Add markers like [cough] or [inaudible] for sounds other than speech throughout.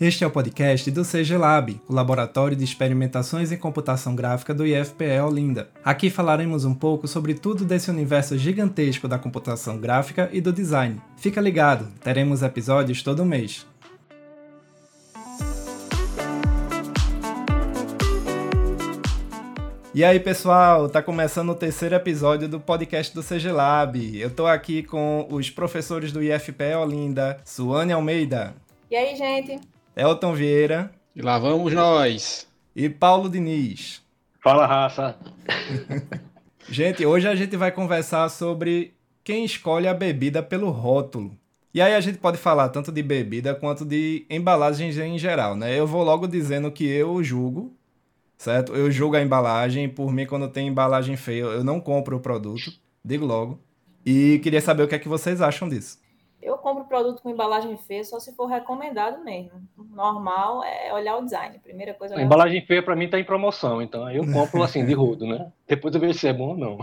Este é o podcast do CG Lab, o laboratório de experimentações em computação gráfica do IFPE Olinda. Aqui falaremos um pouco sobre tudo desse universo gigantesco da computação gráfica e do design. Fica ligado, teremos episódios todo mês. E aí, pessoal, tá começando o terceiro episódio do podcast do CG Lab. Eu tô aqui com os professores do IFPE Olinda, Suane Almeida. E aí, gente? Elton Vieira. E lá vamos nós. E Paulo Diniz. Fala, raça. [laughs] gente, hoje a gente vai conversar sobre quem escolhe a bebida pelo rótulo. E aí a gente pode falar tanto de bebida quanto de embalagens em geral, né? Eu vou logo dizendo que eu julgo, certo? Eu julgo a embalagem, por mim quando tem embalagem feia, eu não compro o produto, digo logo. E queria saber o que é que vocês acham disso. Eu compro produto com embalagem feia só se for recomendado mesmo. Normal é olhar o design. Primeira coisa. A embalagem feia para mim está em promoção, então aí eu compro assim de rodo, né? Depois eu vejo se é bom ou não.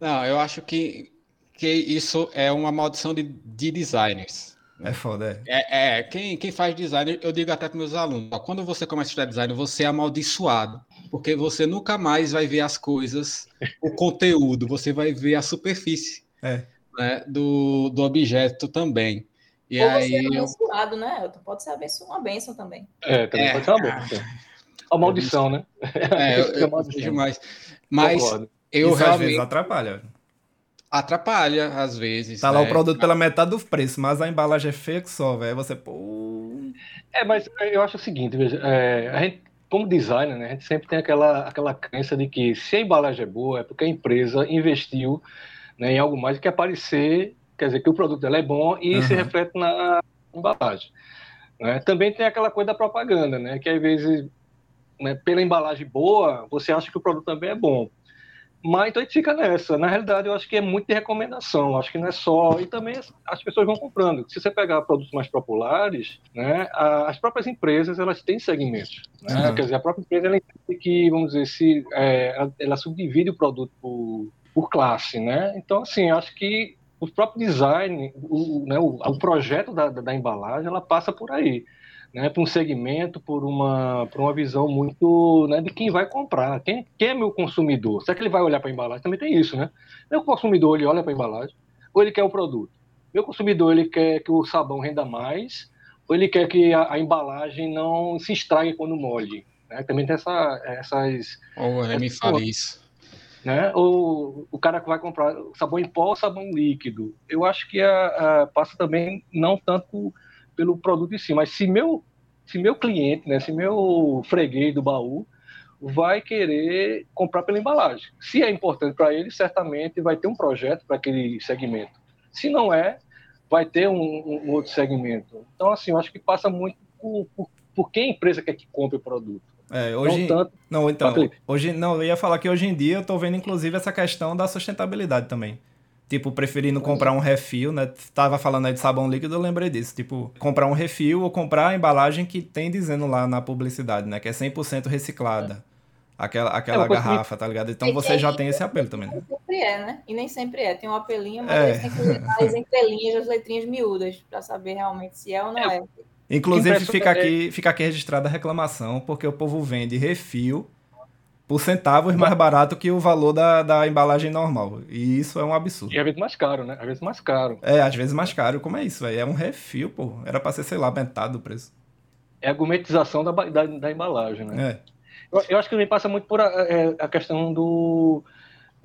Não, eu acho que, que isso é uma maldição de, de designers. É foda, é. É, é quem, quem faz design, eu digo até para meus alunos, ó, quando você começa a estudar design, você é amaldiçoado, porque você nunca mais vai ver as coisas, o conteúdo, você vai ver a superfície. É né, do, do objeto também. E Ou aí, você é abençoado, né, Elton? Pode ser abençoado, uma bênção também. É, também é, pode ser uma bênção. A maldição, né? É, [laughs] eu, eu, vejo mais. Mas eu Isso realmente... às vezes atrapalha. Atrapalha, às vezes. Tá né? lá o produto pela metade do preço, mas a embalagem é feia que só, velho. Você, pô... É, mas eu acho o seguinte, veja, é, a gente, como designer, né, a gente sempre tem aquela, aquela crença de que se a embalagem é boa, é porque a empresa investiu né, em algo mais que aparecer, quer dizer, que o produto dela é bom e uhum. se reflete na embalagem. Né? Também tem aquela coisa da propaganda, né, que às vezes, né, pela embalagem boa, você acha que o produto também é bom. Mas então a gente fica nessa. Na realidade, eu acho que é muito de recomendação. Acho que não é só. E também as pessoas vão comprando. Se você pegar produtos mais populares, né, as próprias empresas elas têm segmentos. Né? Uhum. Quer dizer, a própria empresa ela entende que, vamos dizer, se é, ela subdivide o produto por por classe, né? Então, assim, acho que o próprio design, o, né, o, o projeto da, da, embalagem, ela passa por aí, né? Por um segmento, por uma, por uma visão muito, né, de quem vai comprar, quem, quem é meu consumidor. Será que ele vai olhar para a embalagem? Também tem isso, né? O consumidor, ele olha para a embalagem, ou ele quer o produto. Meu consumidor, ele quer que o sabão renda mais, ou ele quer que a, a embalagem não se estrague quando molhe. Né? Também tem essa, essas... Ou oh, me fala isso né? Ou o cara que vai comprar sabão em pó ou sabão líquido. Eu acho que a, a, passa também não tanto pelo produto em si, mas se meu, se meu cliente, né, se meu freguês do baú vai querer comprar pela embalagem. Se é importante para ele, certamente vai ter um projeto para aquele segmento. Se não é, vai ter um, um, outro segmento. Então, assim, eu acho que passa muito por, por, por quem a empresa quer que compre o produto. É, hoje, não, tanto... não, então, hoje, não, eu ia falar que hoje em dia eu tô vendo inclusive essa questão da sustentabilidade também. Tipo, preferindo comprar um refil, né? Tava falando aí de sabão líquido, eu lembrei disso. Tipo, comprar um refil ou comprar a embalagem que tem dizendo lá na publicidade, né? Que é 100% reciclada. Aquela, aquela é garrafa, tá ligado? Então você já tem esse apelo também, né? Nem sempre é, né? E nem sempre é. Tem um apelinho, mas é. tem que ler as entrelinhas, as letrinhas miúdas, para saber realmente se é ou não é. Inclusive, fica aqui, fica aqui registrada a reclamação, porque o povo vende refil por centavos mais barato que o valor da, da embalagem normal. E isso é um absurdo. E às vezes mais caro, né? Às vezes mais caro. É, às vezes mais caro. Como é isso, velho? É um refil, pô. Era pra ser, sei lá, metade do preço. É a gourmetização da, da, da embalagem, né? É. Eu, eu, acho que me passa muito por a, é, a questão do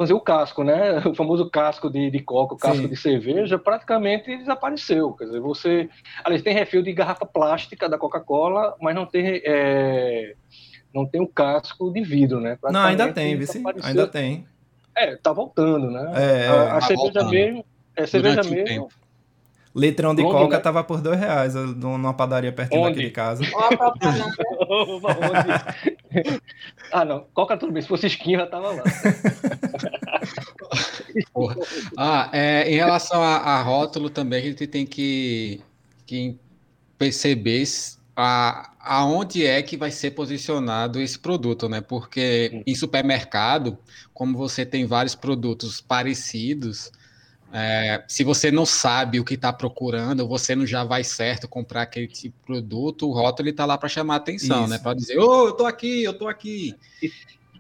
dizer, o casco, né? [laughs] O famoso casco de, de coca, o casco Sim. de cerveja, praticamente desapareceu. Quer dizer, você. Aliás, tem refil de garrafa plástica da Coca-Cola, mas não tem. É, não tem o casco de vidro, né? Não, ainda tem, vice. Ainda tem. É, tá voltando, né? É, a, a tá cerveja voltando. mesmo. É, cerveja mesmo. Tempo. Litrão de Onde, coca né? tava por dois reais numa padaria pertinho Onde? daqui de casa. [laughs] ah, não. Coca tudo bem. Se fosse skin, já tava lá. [laughs] ah, é, em relação a, a, rótulo também, a gente tem que, que perceber a, aonde é que vai ser posicionado esse produto, né? Porque em supermercado, como você tem vários produtos parecidos, É, se você não sabe o que está procurando, você não já vai certo comprar aquele tipo de produto, o rótulo está lá para chamar atenção, né? Isso. né? Para dizer, ô, oh, eu tô aqui, eu tô aqui.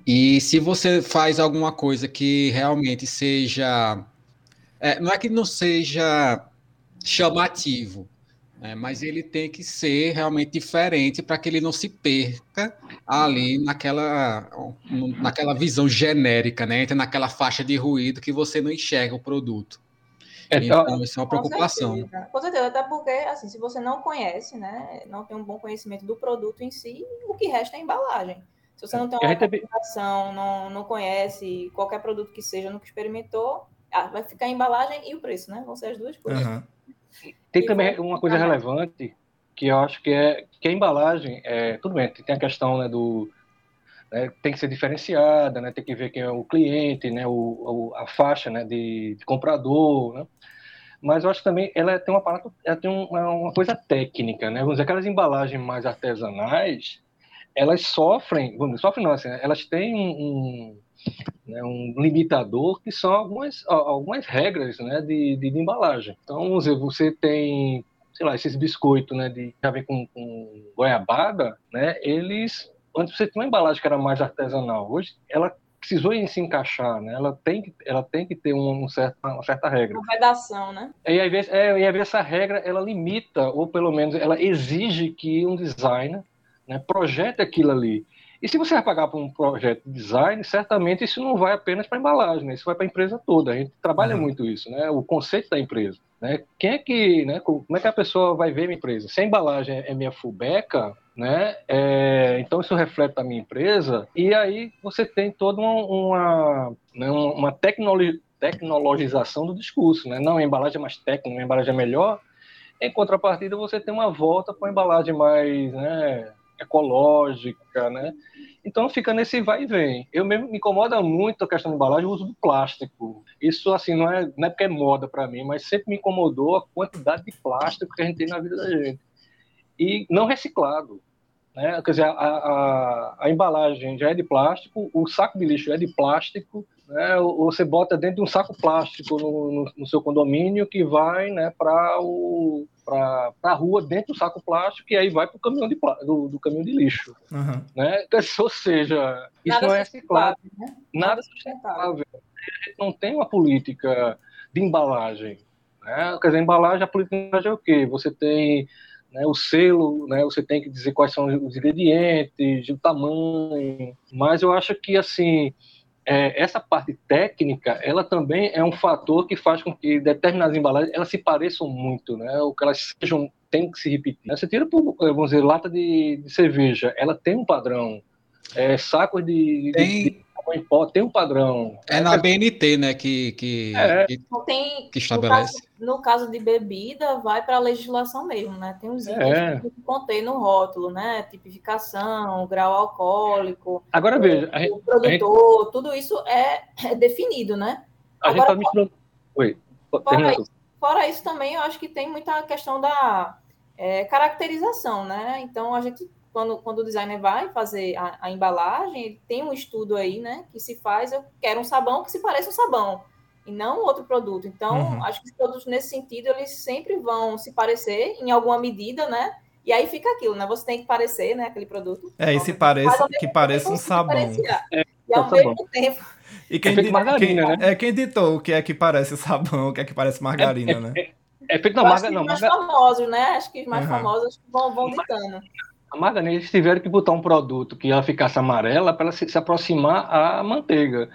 E se você faz alguma coisa que realmente seja. É, não é que não seja chamativo, né? mas ele tem que ser realmente diferente para que ele não se perca ali naquela, naquela visão genérica, né? Entra naquela faixa de ruído que você não enxerga o produto. É, então, então isso é uma preocupação. Com certeza. com certeza, até porque, assim, se você não conhece, né, não tem um bom conhecimento do produto em si, o que resta é a embalagem. Se você não tem uma informação, não, não conhece qualquer produto que seja, nunca experimentou, ah, vai ficar a embalagem e o preço, né? Vão ser as duas coisas. Uhum. Tem também uma coisa relevante que eu acho que é que a embalagem, é, tudo bem, tem a questão né, do né, tem que ser diferenciada, né, tem que ver quem é o cliente, né, o, a faixa né, de, de comprador, né? mas eu acho que também ela tem uma ela tem uma, uma coisa técnica, né? Vamos dizer, aquelas embalagens mais artesanais, elas sofrem, vamos sofrem não, assim, elas têm um, né, um, limitador que são algumas, algumas regras né, de, de, de, embalagem. Então, você tem, sei lá, esses biscoitos né, de já vem com, com goiabada, né, eles, antes você tinha uma embalagem que era mais artesanal, hoje ela precisou se encaixar, né? Ela tem que, ela tem que ter um, um certo, uma certa regra. Uma redação, né? E vezes, é, e vezes essa regra ela limita ou pelo menos ela exige que um designer né, projete aquilo ali. E se você vai pagar por um projeto de design, certamente isso não vai apenas para a embalagem, né? isso vai para a empresa toda. A gente trabalha uhum. muito isso, né? o conceito da empresa. Né? Quem é que, né? como é que a pessoa vai ver minha empresa? Se a embalagem é minha fubeca, né? É, então isso reflete a minha empresa, e aí você tem toda uma, uma, né? uma tecnologia tecnologização do discurso, né? Não, a embalagem é mais técnica, a embalagem é melhor. Em contrapartida, você tem uma volta para uma embalagem mais, né, ecológica, né? Então fica nesse vai e vem. Eu mesmo me incomoda muito a questão da embalagem, o uso do plástico. Isso assim não é, não é porque é moda para mim, mas sempre me incomodou a quantidade de plástico que a gente tem na vida da gente. E não reciclado. Né? Quer dizer, a, a, a embalagem já é de plástico, o saco de lixo é de plástico, né, você bota dentro de um saco plástico no, no, no seu condomínio que vai né, para o para a rua dentro do saco plástico e aí vai para o caminhão de do, do, caminhão de lixo, uhum. né? [laughs] Ou seja, isso nada não é reciclado, né? nada sustentável. A gente não tem uma política de embalagem, né? Quer dizer, embalagem, a política de embalagem é o quê? Você tem né, o selo, né, você tem que dizer quais são os ingredientes, o tamanho, mas eu acho que assim é, essa parte técnica, ela também é um fator que faz com que determinadas embalagens elas se pareçam muito, né? Ou que elas sejam tem que se repetir. Você tira, por, vamos dizer, lata de, de cerveja, ela tem um padrão. É, sacos de, tem... de, em pó tem um padrão. É na BNT, né, que, que, é. que, tem, que estabelece. No caso, no caso, de bebida, vai para a legislação mesmo, né? Tem os itens é. que contém no rótulo, né? Tipificação, grau alcoólico. Agora o, veja, o produtor, gente... tudo isso é, é, definido, né? A Agora, gente está misturando. Oi, fora isso, fora isso, também, eu acho que tem muita questão da é, caracterização, né? Então, a gente quando, quando o designer vai fazer a, a, embalagem, ele tem um estudo aí, né, que se faz, eu quero um sabão que se pareça um sabão, e não outro produto. Então, uhum. acho que os produtos nesse sentido, eles sempre vão se parecer em alguma medida, né, e aí fica aquilo, né, você tem que parecer, né, aquele produto. É, e se parece, que pareça um sabão. É, e ao mesmo tempo... E quem, é, margarina, quem, né? é quem ditou o que é que parece sabão, o que é que parece margarina, é, né? É, é feito na margarina. Não, mais famosos, né? Acho que os mais uhum. famosos vão, vão ditando. A margarina, eles tiveram que botar um produto que ela ficasse amarela para ela se, se, aproximar à manteiga.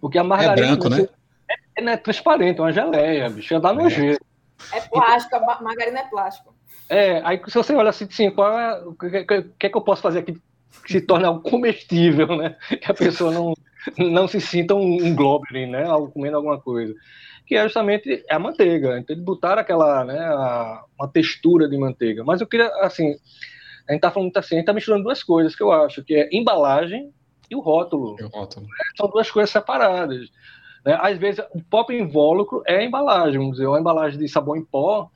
Porque a margarina. É branco, né? É, é, é transparente, é uma geleia, bicho, ia dar nojeiro. É plástico, a margarina é plástico. É, aí se você olha assim, assim qual é, o que, que, que, é que eu posso fazer aqui que se torne algo comestível, né? Que a pessoa não, não se sinta um, um globulin, né? Algo, comendo alguma coisa. Que é justamente a manteiga. Então eles botaram aquela, né, a, uma textura de manteiga. Mas eu queria, assim, a gente está falando muito assim, a gente está misturando duas coisas que eu acho, que é embalagem e o rótulo. E o rótulo. São duas coisas separadas. Né? Às vezes, o próprio invólucro é a embalagem, vamos dizer, uma embalagem de sabão em pó,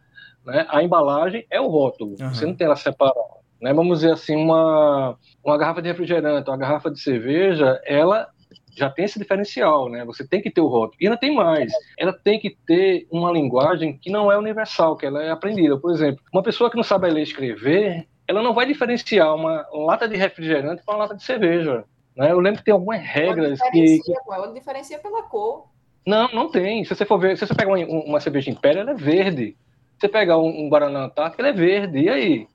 né? a embalagem é o rótulo, uhum. você não tem ela separada. Né? Vamos dizer assim, uma, uma garrafa de refrigerante, uma garrafa de cerveja, ela já tem esse diferencial, né? Você tem que ter o rótulo. E ainda tem mais. Ela tem que ter uma linguagem que não é universal, que ela é aprendida. Por exemplo, uma pessoa que não sabe ler e escrever, ela não vai diferenciar uma lata de refrigerante com uma lata de cerveja. Né? Eu lembro que tem algumas regras que. Ela diferencia pela cor. Não, não tem. Se você for ver, se você pegar uma, uma cerveja Império, ela é verde. Se você pegar um, um Guaraná Antártica, ele é verde. E aí?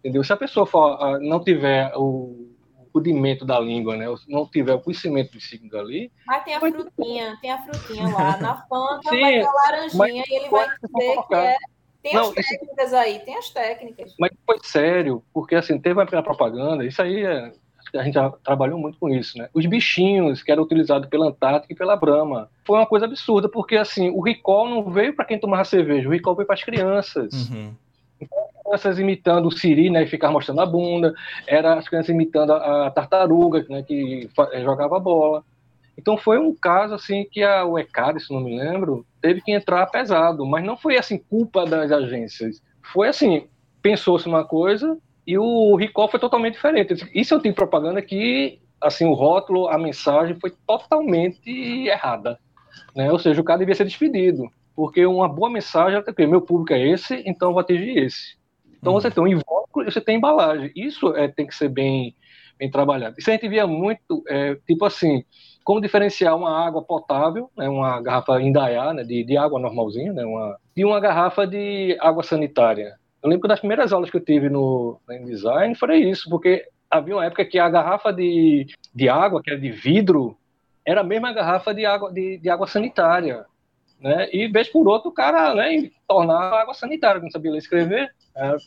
Entendeu? Se a pessoa for, uh, não tiver o rudimento da língua, né? Não tiver o conhecimento do signo ali. Mas tem a frutinha, tem a frutinha lá. Na Fanta Sim, vai ter a laranjinha e ele vai dizer que é. Tem não, as técnicas isso... aí, tem as técnicas. Mas foi sério, porque assim, teve uma propaganda, isso aí é, a gente já trabalhou muito com isso, né? Os bichinhos que eram utilizados pela Antártica e pela Brahma. Foi uma coisa absurda, porque assim, o recall não veio para quem tomava cerveja, o recall veio para as crianças. Uhum. Então, crianças imitando o Siri, né, e ficar mostrando a bunda, era as crianças imitando a, a tartaruga, né, que eh, jogava bola. Então foi um caso assim que a UECAD, se não me lembro, teve que entrar pesado, mas não foi assim culpa das agências. Foi assim, pensou-se uma coisa e o recall foi totalmente diferente. Isso eu tenho propaganda que assim o rótulo, a mensagem foi totalmente errada, né? Ou seja, o cara devia ser despedido, porque uma boa mensagem é que meu público é esse, então eu vou atingir esse. Então uhum. você tem um invólucro e você tem embalagem. Isso é, tem que ser bem, bem trabalhado. Isso a gente via muito, é, tipo assim, como diferenciar uma água potável, né, uma garrafa Indaiá, né, de, de água normalzinha, né, uma, de uma garrafa de água sanitária. Eu lembro que das primeiras aulas que eu tive no, no design foi isso, porque havia uma época que a garrafa de, de água, que era de vidro, era a mesma garrafa de água, de, de água sanitária. Né? E vez por outro o cara né, tornar água sanitária, não sabia ler escrever,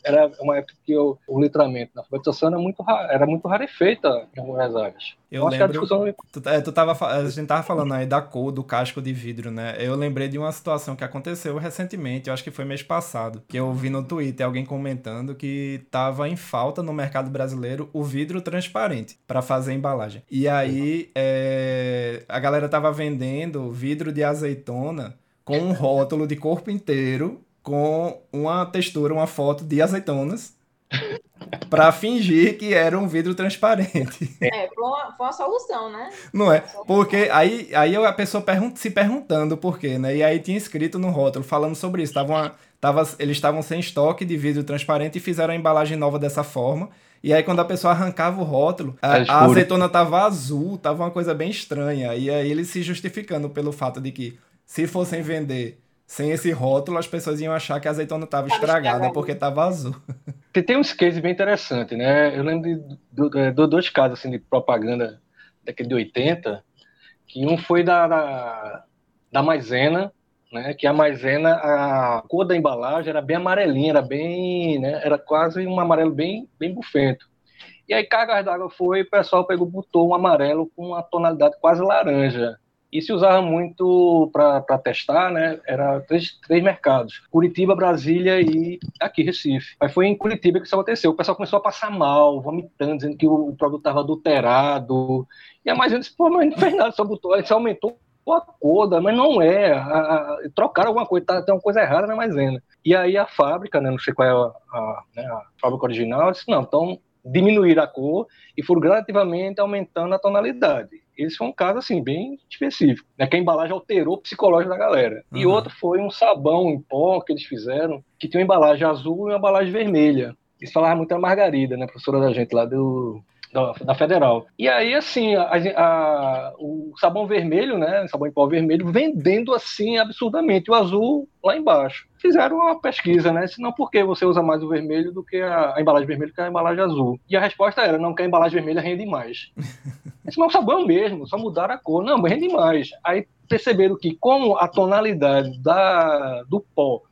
era uma época que o, o letramento na alfabetização era muito, era muito rarefeita em algumas áreas. Eu, eu lembro, discussão... tu, é, tu tava, a gente tava falando aí da cor do casco de vidro, né? Eu lembrei de uma situação que aconteceu recentemente, eu acho que foi mês passado, que eu vi no Twitter alguém comentando que tava em falta no mercado brasileiro o vidro transparente para fazer embalagem. E aí é, a galera tava vendendo vidro de azeitona com um rótulo de corpo inteiro com uma textura, uma foto de azeitonas [laughs] para fingir que era um vidro transparente. [laughs] É, foi uma, foi uma solução, né? Não é? Porque aí, aí a pessoa pergun se perguntando por quê, né? E aí tinha escrito no rótulo falando sobre isso. Tava uma, tava, eles estavam sem estoque de vidro transparente e fizeram a embalagem nova dessa forma. E aí, quando a pessoa arrancava o rótulo, a, a azeitona tava azul, tava uma coisa bem estranha. E aí, eles se justificando pelo fato de que, se fossem vender sem esse rótulo, as pessoas iam achar que a azeitona estava estragada porque estava azul. [laughs] Tem, tem uns cases bem interessantes, né? Eu lembro de, de, de, dois casos assim, de propaganda daquele de 80, que um foi da, da, da maisena, né? Que a maisena, a cor da embalagem era bem amarelinha, era bem, né? Era quase um amarelo bem, bem bufento. E aí, cargas d'água foi, o pessoal pegou, botou um amarelo com uma tonalidade quase laranja e se usava muito para testar, né? Era três, três mercados: Curitiba, Brasília e aqui, Recife. Aí foi em Curitiba que isso aconteceu. O pessoal começou a passar mal, vomitando, dizendo que o, produto estava adulterado. E a mais disse: pô, mas não fez nada, só botou, só aumentou a coda, mas não é. A, a, trocaram alguma coisa, tá, tem uma coisa errada na maisena. E aí a fábrica, né, não sei qual é a, a, né, a fábrica original, disse: não, então diminuir a cor e foram gradativamente aumentando a tonalidade. Esse foi um caso assim bem específico, né, que a embalagem alterou o psicológico da galera. Uhum. E outro foi um sabão em pó que eles fizeram, que tinha uma embalagem azul e uma embalagem vermelha. Eles falavam muito da Margarida, né, professora da gente lá do da, da, Federal. E aí, assim, a, a, o sabão vermelho, né, sabão em pó vermelho, vendendo assim absurdamente, o azul lá embaixo. Fizeram uma pesquisa, né, se não por que você usa mais o vermelho do que a, a, embalagem vermelha que a embalagem azul. E a resposta era, não, que a embalagem vermelha rende mais. [laughs] Esse não é o sabão mesmo, só mudaram a cor. Não, rende mais. Aí perceberam que como a tonalidade da, do pó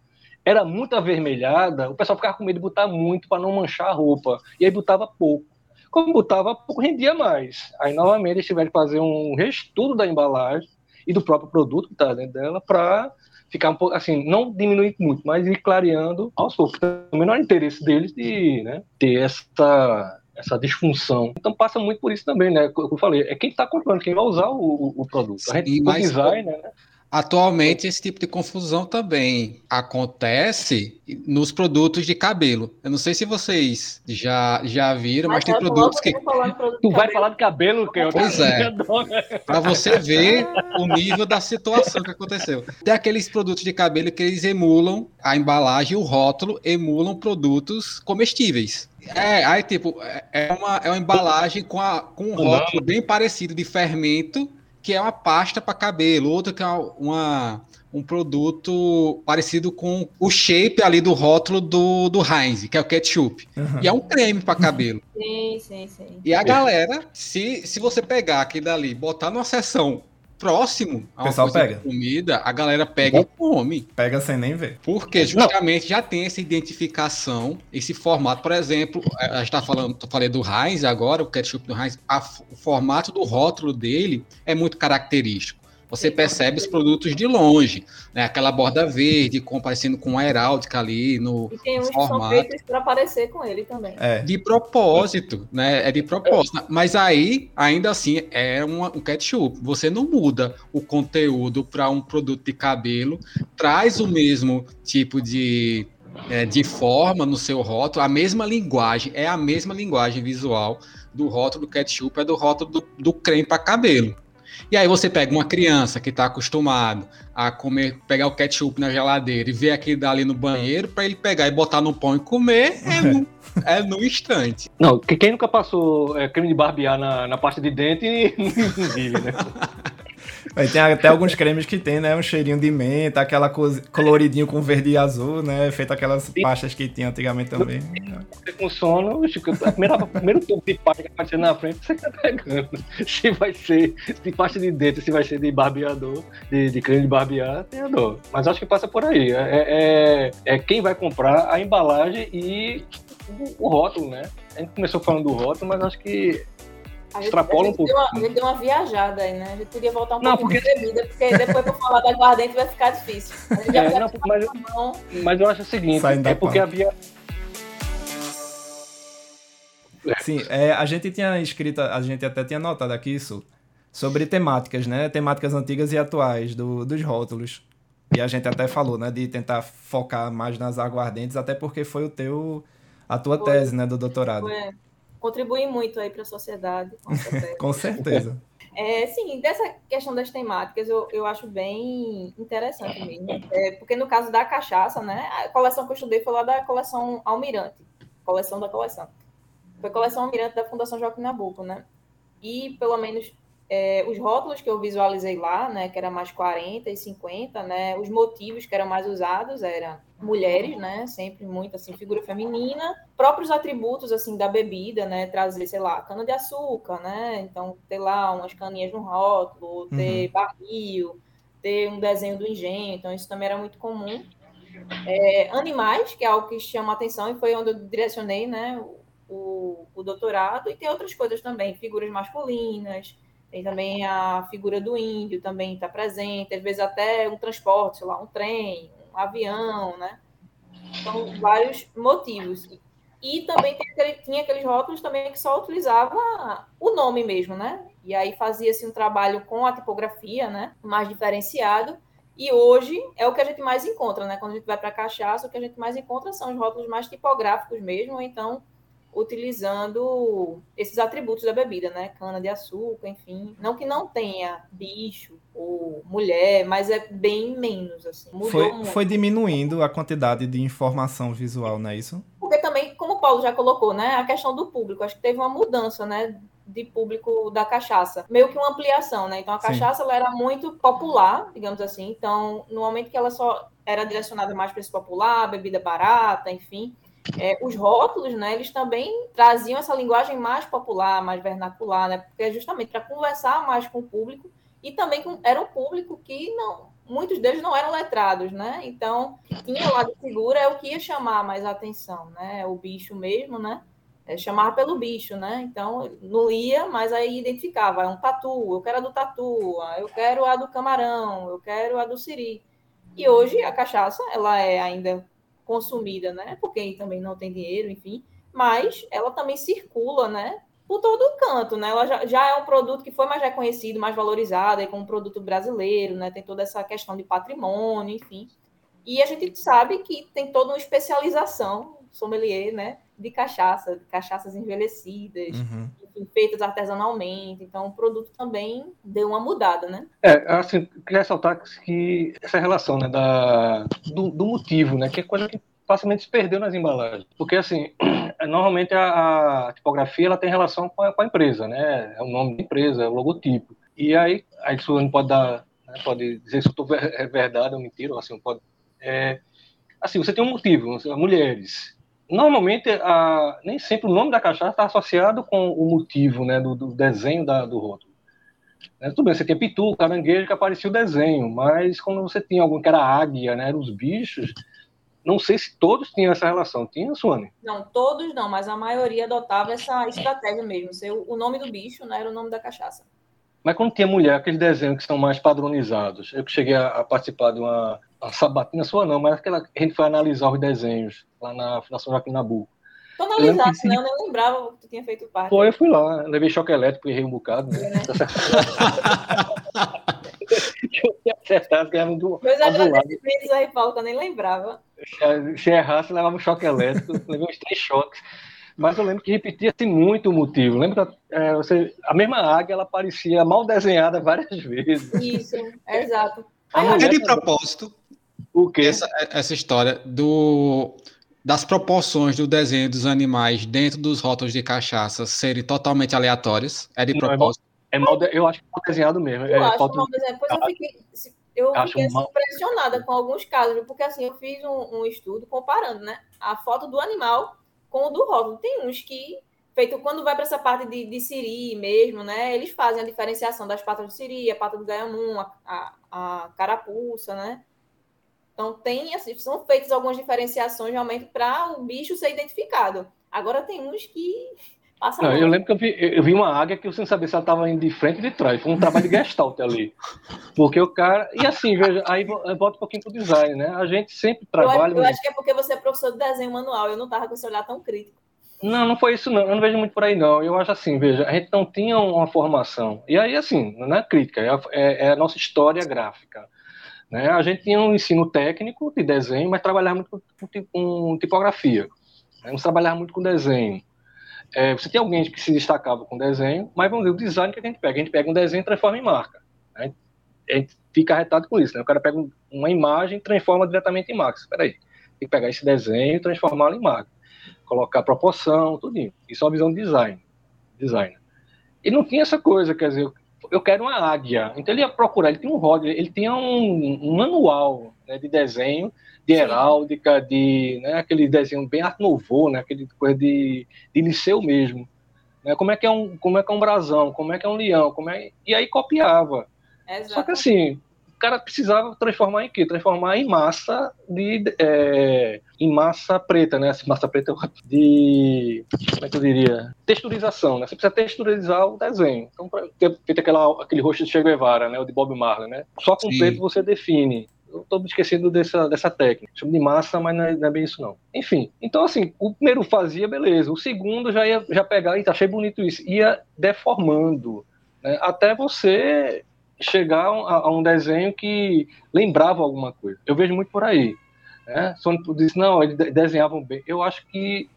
era muito avermelhada, o pessoal ficava com medo de botar muito para não manchar a roupa. E aí botava pouco. Como pouco, rendia mais. Aí, novamente, eles tiveram que fazer um reestudo da embalagem e do próprio produto que está dentro dela para ficar um pouco, assim, não diminuir muito, mas ir clareando aos poucos. Não é interesse deles de né, ter essa, essa disfunção. Então passa muito por isso também, né? Como eu falei, é quem está comprando, quem vai usar o, o produto. A gente, designer, né? Atualmente, esse tipo de confusão também acontece nos produtos de cabelo. Eu não sei se vocês já, já viram, mas, mas tem produtos que. Tu vai falar de cabelo, que eu Pois é. [laughs] Para você ver o nível da situação que aconteceu. Tem aqueles produtos de cabelo que eles emulam a embalagem, o rótulo, emulam produtos comestíveis. É, aí tipo, é, é uma, é uma embalagem com, a, com um rótulo bem parecido de fermento que é uma pasta para cabelo, outra que é uma, um produto parecido com o shape ali do rótulo do, do Heinz, que é o ketchup. Uhum. E é um creme para cabelo. [laughs] Sim, sim, sim. E a galera, se, se você pegar aquilo dali, botar numa seção próximo a pessoal pega. comida, a galera pega e come. Pega sem nem ver. Porque justamente Não. já tem essa identificação, esse formato. Por exemplo, a gente tá falando, eu falei do Heinz agora, o ketchup do Heinz, a, o formato do rótulo dele é muito característico. Você percebe os produtos de longe, né? Aquela borda verde, com, parecendo com a heráldica ali no E tem uns formato. que são feitos para aparecer com ele também. É. De propósito, né? É de propósito. Mas aí, ainda assim, é uma, um ketchup. Você não muda o conteúdo para um produto de cabelo, traz o mesmo tipo de, é, de forma no seu rótulo, a mesma linguagem, é a mesma linguagem visual do rótulo do ketchup, é do rótulo do, do creme para cabelo. E aí você pega uma criança que está acostumado a comer, pegar o ketchup na geladeira e ver aquilo dali no banheiro para ele pegar e botar no pão e comer, é [laughs] no, é no instante. Não, quem nunca passou é, creme de barbear na, na pasta de dente [laughs] não vive, né? [laughs] tem até alguns cremes que tem, né? Um cheirinho de menta, aquela coloridinho com verde e azul, né? Feito aquelas pastas que tinha antigamente também. Você com sono, o primeiro tubo de pasta que aparecer na frente, você tá pegando. Se vai ser de pasta de dentro, se vai ser de barbeador, de, de creme de barbear, tem a dor. Mas acho que passa por aí. É, é, é quem vai comprar a embalagem e o rótulo, né? A gente começou falando do rótulo, mas acho que extrapola um pouco. Uma, a gente deu uma viajada aí, né? A gente podia voltar um não, pouco porque... de bebida, porque depois para falar da aguardente vai ficar difícil. É, não, mas, mas, eu acho o seguinte, Saindo é porque havia... Sim, é, a gente tinha escrito, a gente até tinha notado aqui isso, sobre temáticas, né? Temáticas antigas e atuais do, dos rótulos. E a gente até falou, né, de tentar focar mais nas aguardentes, até porque foi o teu a tua foi. tese, né, do doutorado. Foi contribuem muito aí para a sociedade. Com, [laughs] com certeza. É, sim, dessa questão das temáticas eu, eu acho bem interessante mesmo. É, porque no caso da cachaça, né? A coleção que eu estudei foi lá da coleção Almirante, coleção da coleção. Foi a coleção Almirante da Fundação Joaquim Nabuco, né? E pelo menos é, os rótulos que eu visualizei lá, né, que era mais 40 e 50, né, os motivos que eram mais usados eram mulheres, né, sempre muito assim, figura feminina, próprios atributos assim da bebida, né, trazer, sei lá, cana de açúcar, né, então ter lá umas caninhas no rótulo, ter uhum. barril, ter um desenho do engenho, então isso também era muito comum. É, animais, que é algo que chama atenção e foi onde eu direcionei, né, o, o doutorado, e tem outras coisas também, figuras masculinas, tem também a figura do índio, também está presente, às vezes até um transporte, sei lá, um trem, um avião, né? Então, vários motivos. E também tinha aqueles rótulos também que só utilizava o nome mesmo, né? E aí fazia-se um trabalho com a tipografia, né? Mais diferenciado. E hoje é o que a gente mais encontra, né? Quando a gente vai para cachaça, o que a gente mais encontra são os rótulos mais tipográficos mesmo, então utilizando esses atributos da bebida, né? Cana de açúcar, enfim. Não que não tenha bicho ou mulher, mas é bem menos, assim. foi, foi diminuindo a quantidade de informação visual, não é isso? Porque também, como o Paulo já colocou, né? A questão do público. Acho que teve uma mudança, né? de público da cachaça, meio que uma ampliação, né? Então a cachaça ela era muito popular, digamos assim. Então, no momento que ela só era direcionada mais para esse popular, bebida barata, enfim, é, os rótulos, né, eles também traziam essa linguagem mais popular, mais vernacular, né, porque é justamente para conversar mais com o público e também com, era um público que não, muitos deles não eram letrados, né, então tinha lá de figura é o que ia chamar mais atenção, né, o bicho mesmo, né, é, chamar pelo bicho, né, então não lia, mas aí identificava, é um tatu, eu quero a do tatu, eu quero a do camarão, eu quero a do siri, e hoje a cachaça, ela é ainda consumida, né? Porque também não tem dinheiro, enfim. Mas ela também circula, né? por todo canto, né? Ela já, já, é um produto que foi mais reconhecido, mais valorizado, aí como um produto brasileiro, né? Tem toda essa questão de patrimônio, enfim. E a gente sabe que tem toda uma especialização, sommelier, né? De cachaça, de cachaças envelhecidas, uhum. Enfim, feitas artesanalmente. Então, o produto também deu uma mudada, né? É, assim, queria ressaltar que essa relação, né, da, do, do motivo, né? Que é coisa que facilmente se perdeu nas embalagens. Porque, assim, [clears throat] normalmente a, a tipografia ela tem relação com a, com a, empresa, né? É o nome da empresa, é o logotipo. E aí, aí isso não pode dar, né? pode dizer se é verdade ou mentira, assim, pode... É, assim, você tem um motivo, mulheres. Normalmente, a, nem sempre o nome da cachaça está associado com o motivo, né? Do, do desenho da, do rótulo. É, tudo bem, você tem pitu, caranguejo, que aparecia o desenho, mas quando você tinha algum que era águia, né? Eram os bichos não sei se todos tinham essa relação. Tinha, Suane? Não, todos não, mas a maioria adotava essa estratégia mesmo. o nome do bicho né, era o nome da cachaça. Mas quando tinha mulher, aqueles desenhos que são mais padronizados, eu que cheguei a, participar de uma, uma sabatina sua não, mas aquela a gente foi analisar os desenhos lá na Fundação Joaquim Nabuco. Tu analisasse, né? Eu nem lembrava que tu tinha feito parte. Foi, eu fui lá, levei choque elétrico, errei um bocado. Né? É, né? [laughs] eu tinha acertado, que era muito. Meus agradecimentos aí, Paulo, que eu nem lembrava. Se errasse, levava um choque elétrico, levei uns três choques. Mas eu lembro que repetia-se muito o motivo. Lembra é, você, a mesma águia ela parecia mal desenhada várias vezes. Isso, é exato. É de propósito. O quê? Essa, essa história do das proporções do desenho dos animais dentro dos rótulos de cachaça serem totalmente aleatórios? É de Não, propósito? É mal, é mal eu acho que é mal desenhado mesmo. Eu é, acho falta... mal desenhado. Depois eu fiquei, eu fiquei assim, impressionada com alguns casos, porque assim, eu fiz um, um, estudo comparando, né? A foto do animal com o do rótulo. Tem uns que, feito quando vai para essa parte de, de siri mesmo, né? Eles fazem a diferenciação das patas do siri, a pata do gaiamum, a, a, a carapuça, né? Então, tem, assim, são feitas algumas diferenciações realmente para o bicho ser identificado. Agora, tem uns que passam. Não, eu lembro que eu vi, eu vi uma águia que eu sem saber se ela estava indo de frente ou de trás. Foi um trabalho de gestalt ali. Porque o cara. E assim, veja, aí volta um pouquinho para o design, né? A gente sempre trabalha. Eu, eu acho que é porque você é professor de desenho manual. Eu não estava com esse olhar tão crítico. Não, não foi isso não. Eu não vejo muito por aí não. Eu acho assim, veja, a gente não tinha uma formação. E aí, assim, não é crítica, é a, é, é a nossa história gráfica. Né? A gente tinha um ensino técnico de desenho, mas trabalhava muito com, com tipografia. Né? Não trabalhava muito com desenho. É, você tem alguém que se destacava com desenho, mas vamos dizer, o design que a gente pega. A gente pega um desenho e transforma em marca. Né? A gente fica arretado com isso. Né? O cara pega uma imagem e transforma diretamente em marca. Espera aí, tem que pegar esse desenho e transformá-lo em marca. Colocar proporção, tudo Isso é uma visão de design. design. E não tinha essa coisa, quer dizer, eu quero uma águia. Então ele ia procurar, ele tinha um rótulo, ele tinha um, um manual né, de desenho, de heráldica, de né, aquele desenho bem art nouveau, né, aquele coisa de, de liceu mesmo. Né, como é que é um, como é que é um brasão, como é que é um leão, como é e aí copiava. Exato. Só que assim, o cara precisava transformar em quê? Transformar em massa de é, em massa preta, né? Massa preta [laughs] de como é que eu diria? Texturização, né? Você precisa texturizar o desenho. Então, para ter feito aquela, aquele rosto de Che Guevara, né? O de Bob Marley, né? Só com Sim. preto você define. Eu estou me esquecendo dessa, dessa técnica. Chamo de massa, mas não é, não é, bem isso, não. Enfim, então assim, o primeiro fazia, beleza. O segundo já ia já pegar, e achei bonito isso. Ia deformando. Né? Até você chegar a, a, um desenho que lembrava alguma coisa. Eu vejo muito por aí. Né? Sonic disse, não, eles desenhavam bem. Eu acho que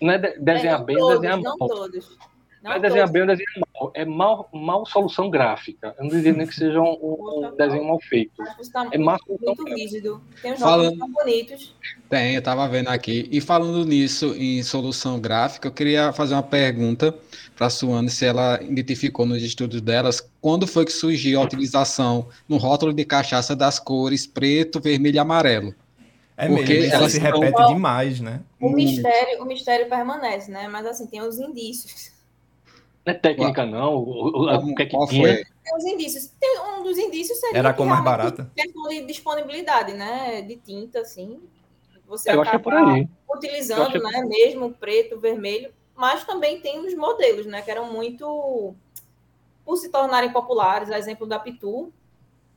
não é de, desenhar é, bem, todos, desenhar não mal. Todos. Não, é desenhar bem ou desenhar mal. É mal, mal solução gráfica. Eu não diria nem que seja um, um desenho mal feito. Tá é mal muito rígido. Tem uns falando... tão bonitos. Tem, eu tava vendo aqui. E falando nisso, em solução gráfica, eu queria fazer uma pergunta para a Suane se ela identificou nos estudos delas quando foi que surgiu a utilização no rótulo de cachaça das cores preto, vermelho e amarelo. É Porque mesmo, ela se repete estão... demais, né? O mistério, o mistério permanece, né? Mas assim, tem os indícios. Não é técnica, não. O, o, o que é que tinha? Tem os indícios. Tem, um dos indícios seria Era com mais barata. Questão de disponibilidade, né? De tinta, assim. Você Eu acho que é por aí. Utilizando, é né? Mesmo preto, vermelho mas também tem os modelos, né, que eram muito por se tornarem populares, a exemplo da Pitu,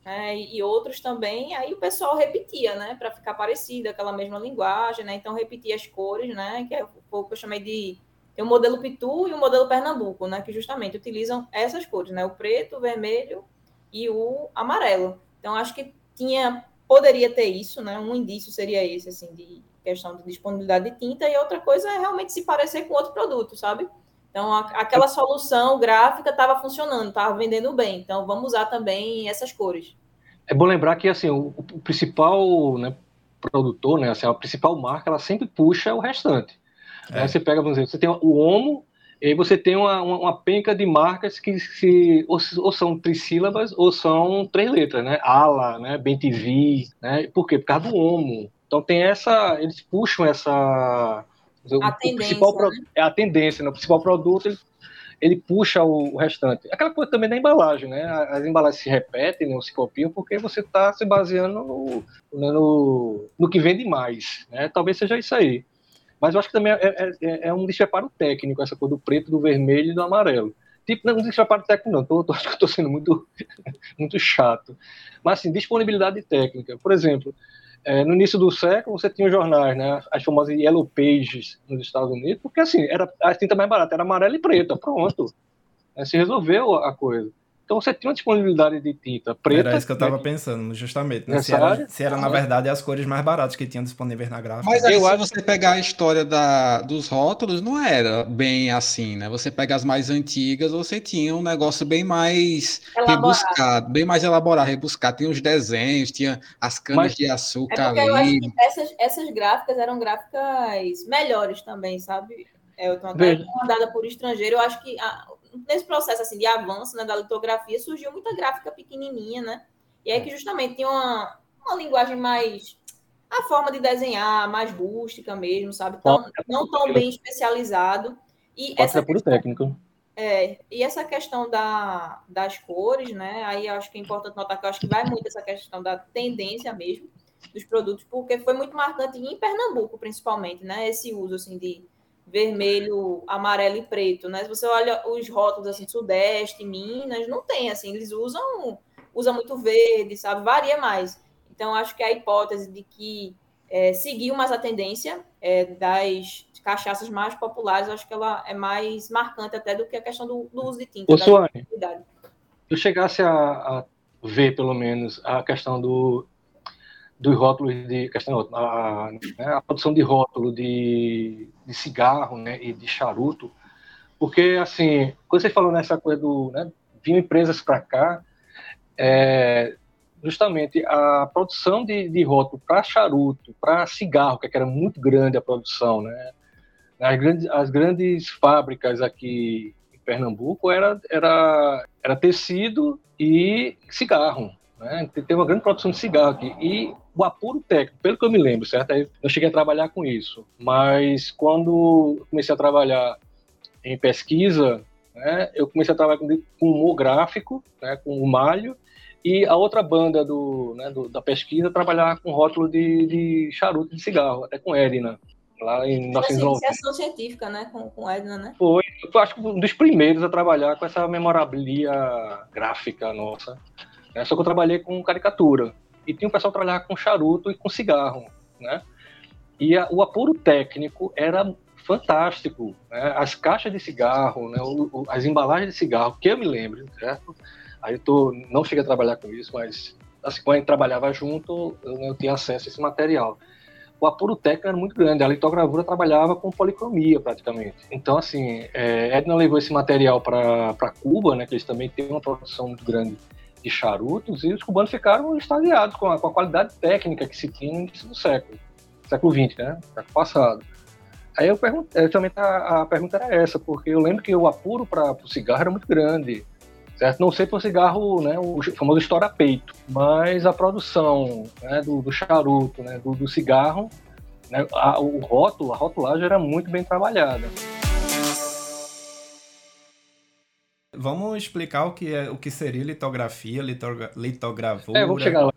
né, e outros também, aí o pessoal repetia, né, para ficar parecido, aquela mesma linguagem, né, então repetia as cores, né, que é o que eu chamei de tem o modelo Pitu e o modelo Pernambuco, né, que justamente utilizam essas cores, né, o preto, o vermelho e o amarelo. Então, acho que tinha, poderia ter isso, né, um indício seria esse, assim, de questão de disponibilidade de tinta, e outra coisa é realmente se parecer com outro produto, sabe? Então, a, aquela solução gráfica estava funcionando, estava vendendo bem. Então, vamos usar também essas cores. É bom lembrar que assim o, o principal né, produtor, né, assim, a principal marca, ela sempre puxa o restante. É. você pega, vamos dizer, você tem o Omo, e aí você tem uma, uma, uma penca de marcas que se, ou, ou, são trissílabas ou são três letras, né? Ala, né? BenTV, né? Por quê? Por causa do Omo. Então tem essa, eles puxam essa a o, tendência, o né? é a tendência, né? O principal produto ele, ele puxa o, o, restante. Aquela coisa também da embalagem, né? As embalagens se repetem, não se copiam, porque você está se baseando no, no, no, que vende mais, né? Talvez seja isso aí. Mas eu acho que também é, é, é, é um despreparo técnico, essa cor do preto, do vermelho e do amarelo. Tipo, não, um despreparo técnico não, tô, tô, [laughs] acho que estou sendo muito, [laughs] muito chato. Mas, assim, disponibilidade técnica. Por exemplo, é, no início do século, você tinha os jornais, né, as famosas Yellow Pages nos Estados Unidos, porque, assim, era a tinta mais barata era amarela e preta, pronto. É, se resolveu a coisa. Então você tinha uma disponibilidade de tinta preta. Era isso que eu estava né? pensando, justamente. Né? Se, era, se era, na verdade, as cores mais baratas que tinham disponíveis na gráfica. Mas eu se você pegar a história da, dos rótulos, não era bem assim, né? Você pega as mais antigas, você tinha um negócio bem mais elaborado. rebuscado, bem mais elaborado, rebuscado. Tinha os desenhos, tinha as canas Mas, de açúcar é ali. Eu acho que essas, essas gráficas eram gráficas melhores também, sabe? É, eu tô até mandada por estrangeiro. Eu acho que a, nesse processo assim de avanço né, da litografia surgiu muita gráfica pequenininha, né? E aí que justamente tinha uma, uma linguagem mais a forma de desenhar mais rústica mesmo, sabe? Tão, não tão bem especializado. E Pode essa questão, técnico. É, e essa questão da, das cores, né? Aí acho que é importante notar que eu acho que vai muito essa questão da tendência mesmo dos produtos, porque foi muito marcante em Pernambuco, principalmente, né? Esse uso assim de vermelho, amarelo e preto, né? Se você olha os rótulos assim, Sudeste, Minas, não tem assim, eles usam usa muito verde, sabe? Varia mais. Então acho que a hipótese de que é, seguiu mais a tendência é, das cachaças mais populares, acho que ela é mais marcante até do que a questão do, do uso de tinta. Ô, Suane, se eu chegasse a, a ver, pelo menos, a questão do, dos rótulos de questão a, né, a produção de rótulo de, de, cigarro né, e de charuto, porque assim, quando você falou nessa coisa do né, vinham empresas para cá, é, justamente a produção de, de rótulo para charuto, para cigarro, que era muito grande a produção, né? As grandes, as grandes fábricas aqui em Pernambuco era, era, era tecido e cigarro, né? Tem uma grande produção de cigarro aqui. E o apuro técnico, pelo que eu me lembro, certo? Aí eu cheguei a trabalhar com isso. Mas quando comecei a trabalhar em pesquisa, né, eu comecei a trabalhar com, com humor gráfico, né, com o malho, e a outra banda do, né, do, da pesquisa trabalhava com rótulo de, de charuto de cigarro, até com Edna, lá em 1990. Iniciação científica, né, com, com Edna, né? Foi, eu acho que um dos primeiros a trabalhar com essa memorabilia gráfica nossa. Né? Só que eu trabalhei com caricatura. E tinha um pessoal que trabalhava com charuto e com cigarro, né? E a, o apuro técnico era fantástico. Né? As caixas de cigarro, né? O, o, as embalagens de cigarro, que eu me lembro, certo? Aí eu tô, não cheguei a trabalhar com isso, mas assim, quando a gente trabalhava junto, eu, eu tinha acesso a esse material. O apuro técnico era muito grande, a litogravura trabalhava com policromia praticamente. Então, assim, é, Edna levou esse material para Cuba, né, que eles também têm uma produção muito grande de charutos e os cubanos ficaram extasiados com a, com a qualidade técnica que se tinha no início do século, século XX, né? Século passado. Aí eu perguntei, também a, a, pergunta era essa, porque eu lembro que o apuro para o cigarro era muito grande, certo? Não sei para o cigarro, né, o famoso estoura-peito, mas a produção né, do, do charuto, né, do, do cigarro, né, a, o rótulo, a rotulagem era muito bem trabalhada. Vamos explicar o que, é, o que seria litografia, litogra, litogravura. É, vamos chegar lá.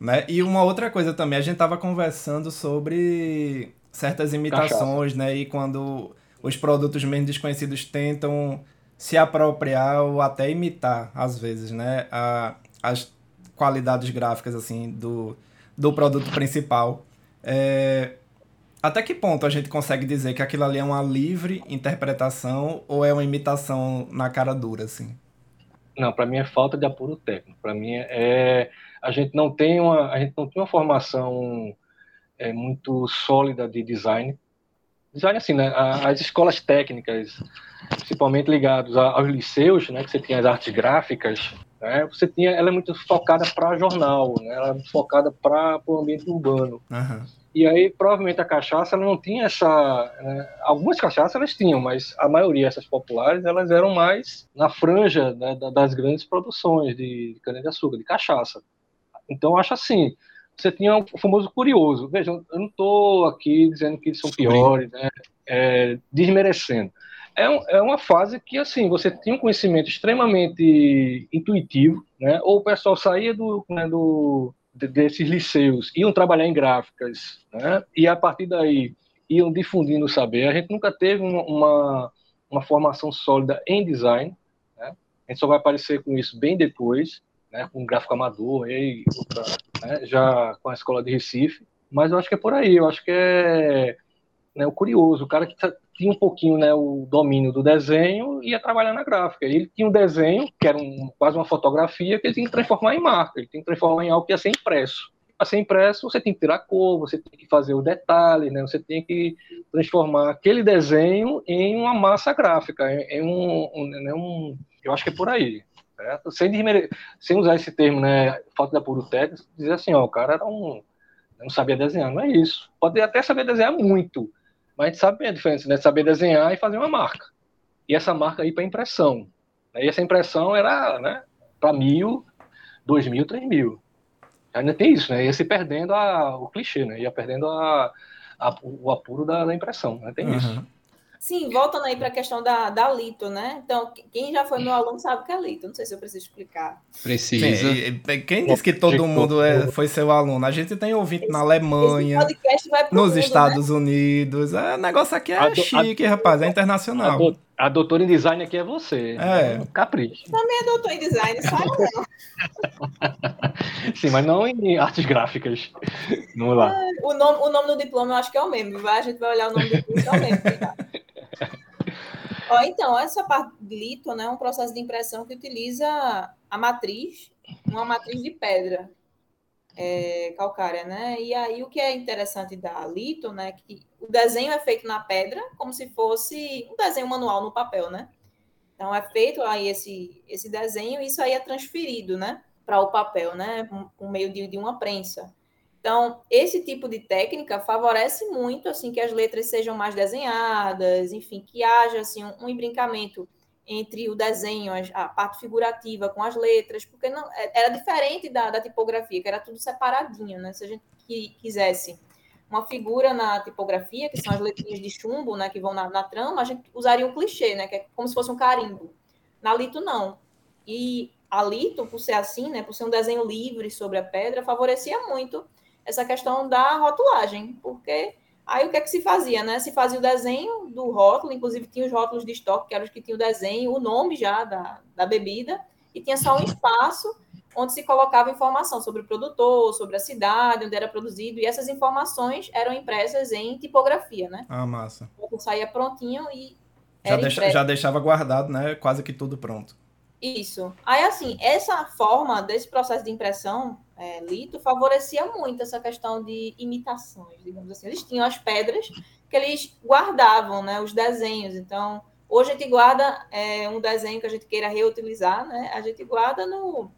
Né? E uma outra coisa também, a gente estava conversando sobre certas imitações, Cachaça. né? E quando os produtos menos desconhecidos tentam se apropriar ou até imitar, às vezes, né? A, as qualidades gráficas, assim, do, do produto principal. É, Até que ponto a gente consegue dizer que aquilo ali é uma livre interpretação ou é uma imitação na cara dura, assim? Não, para mim é falta de apuro técnico. Para mim é a gente não tem uma a gente não tem uma formação é, muito sólida de design. Design assim, né? As escolas técnicas, principalmente ligados aos liceus, né? Que você tinha as artes gráficas, né? Você tinha, ela é muito focada para jornal, né? Ela é focada para o ambiente urbano. Uhum. E aí, provavelmente, a cachaça não tinha essa. Né? Algumas cachaças elas tinham, mas a maioria, essas populares, elas eram mais na franja né, das grandes produções de cana-de-açúcar, de cachaça. Então, acho assim: você tinha o famoso curioso. Veja, eu não estou aqui dizendo que eles são piores, né, é, desmerecendo. É, um, é, uma fase que, assim, você tinha um conhecimento extremamente intuitivo, né? Ou o pessoal saía do, né, do desses liceus iam trabalhar em gráficas, né? e a partir daí iam difundindo o saber. A gente nunca teve uma, uma formação sólida em design, né? a gente só vai aparecer com isso bem depois, né? com gráfico amador, e outra, né? já com a escola de Recife, mas eu acho que é por aí, eu acho que é né, o curioso, o cara que tá, tinha um pouquinho né, o domínio do desenho e ia trabalhar na gráfica. Ele tinha um desenho, que era um, quase uma fotografia, que ele tinha que transformar em marca, ele tinha que transformar em algo que ia ser impresso. Para ser impresso, você tem que tirar cor, você tem que fazer o detalhe, né? você tem que transformar aquele desenho em uma massa gráfica, em um, um, né, um eu acho que é por aí. Certo? Sem, sem usar esse termo, né, falta da puro técnico, dizer assim, ó, o cara era um, não sabia desenhar, não é isso. Pode até saber desenhar muito, mas a gente sabe a diferença, né? Saber desenhar e fazer uma marca. E essa marca aí para impressão. E essa impressão era, né, para mil, dois mil, três mil. Ainda tem isso, né? Ia se perdendo a, o clichê, né? Ia perdendo a, a o apuro da, da impressão, né? Tem uhum. isso. Sim, voltando aí para a questão da, da Lito, né? Então, quem já foi meu aluno sabe o que é Lito. Não sei se eu preciso explicar. Precisa. Quem, quem disse que todo mundo é, foi seu aluno? A gente tem ouvinte esse, na Alemanha, nos mundo, Estados né? Unidos. É, o negócio aqui é do, chique, a, rapaz, é internacional. A, do, a, doutora em design aqui é você. É. Né? Capricho. Também é doutor em design, sabe não. [laughs] Sim, mas não em artes gráficas. Vamos lá. É, o nome, o nome do diploma eu acho que é o mesmo. Vai, a gente vai olhar o nome do diploma, é o mesmo. Tá? [laughs] Ó, então, essa parte de lito né, é um processo de impressão que utiliza a matriz, uma matriz de pedra é, calcária, né? E aí o que é interessante da lito, né, que o desenho é feito na pedra como se fosse um desenho manual no papel, né? Então é feito aí esse esse desenho e isso aí é transferido, né, para o papel, né, por meio de, de uma prensa. Então, esse tipo de técnica favorece muito assim que as letras sejam mais desenhadas, enfim, que haja assim um, um embrincamento entre o desenho, a, a, parte figurativa com as letras, porque não é, era diferente da, da, tipografia, que era tudo separadinho, né? Se a gente que, quisesse uma figura na tipografia, que são as letrinhas de chumbo, né, que vão na, na trama, a gente usaria um clichê, né, que é como se fosse um carimbo. Na Lito não. E a Lito, por ser assim, né, por ser um desenho livre sobre a pedra, favorecia muito essa questão da rotulagem, porque aí o que é que se fazia, né? Se fazia o desenho do rótulo, inclusive tinha os rótulos de estoque, que eram os que tinham o desenho, o nome já da, da bebida, e tinha só um espaço onde se colocava informação sobre o produtor, sobre a cidade, onde era produzido, e essas informações eram impressas em tipografia, né? Ah, massa. Então, saía prontinho e já, deixa, já deixava guardado, né? Quase que tudo pronto. Isso. Aí, assim, essa forma desse processo de impressão é, lito favorecia muito essa questão de imitações, digamos assim. Eles tinham as pedras que eles guardavam, né? Os desenhos. Então, hoje a gente guarda é, um desenho que a gente queira reutilizar, né? A gente guarda no,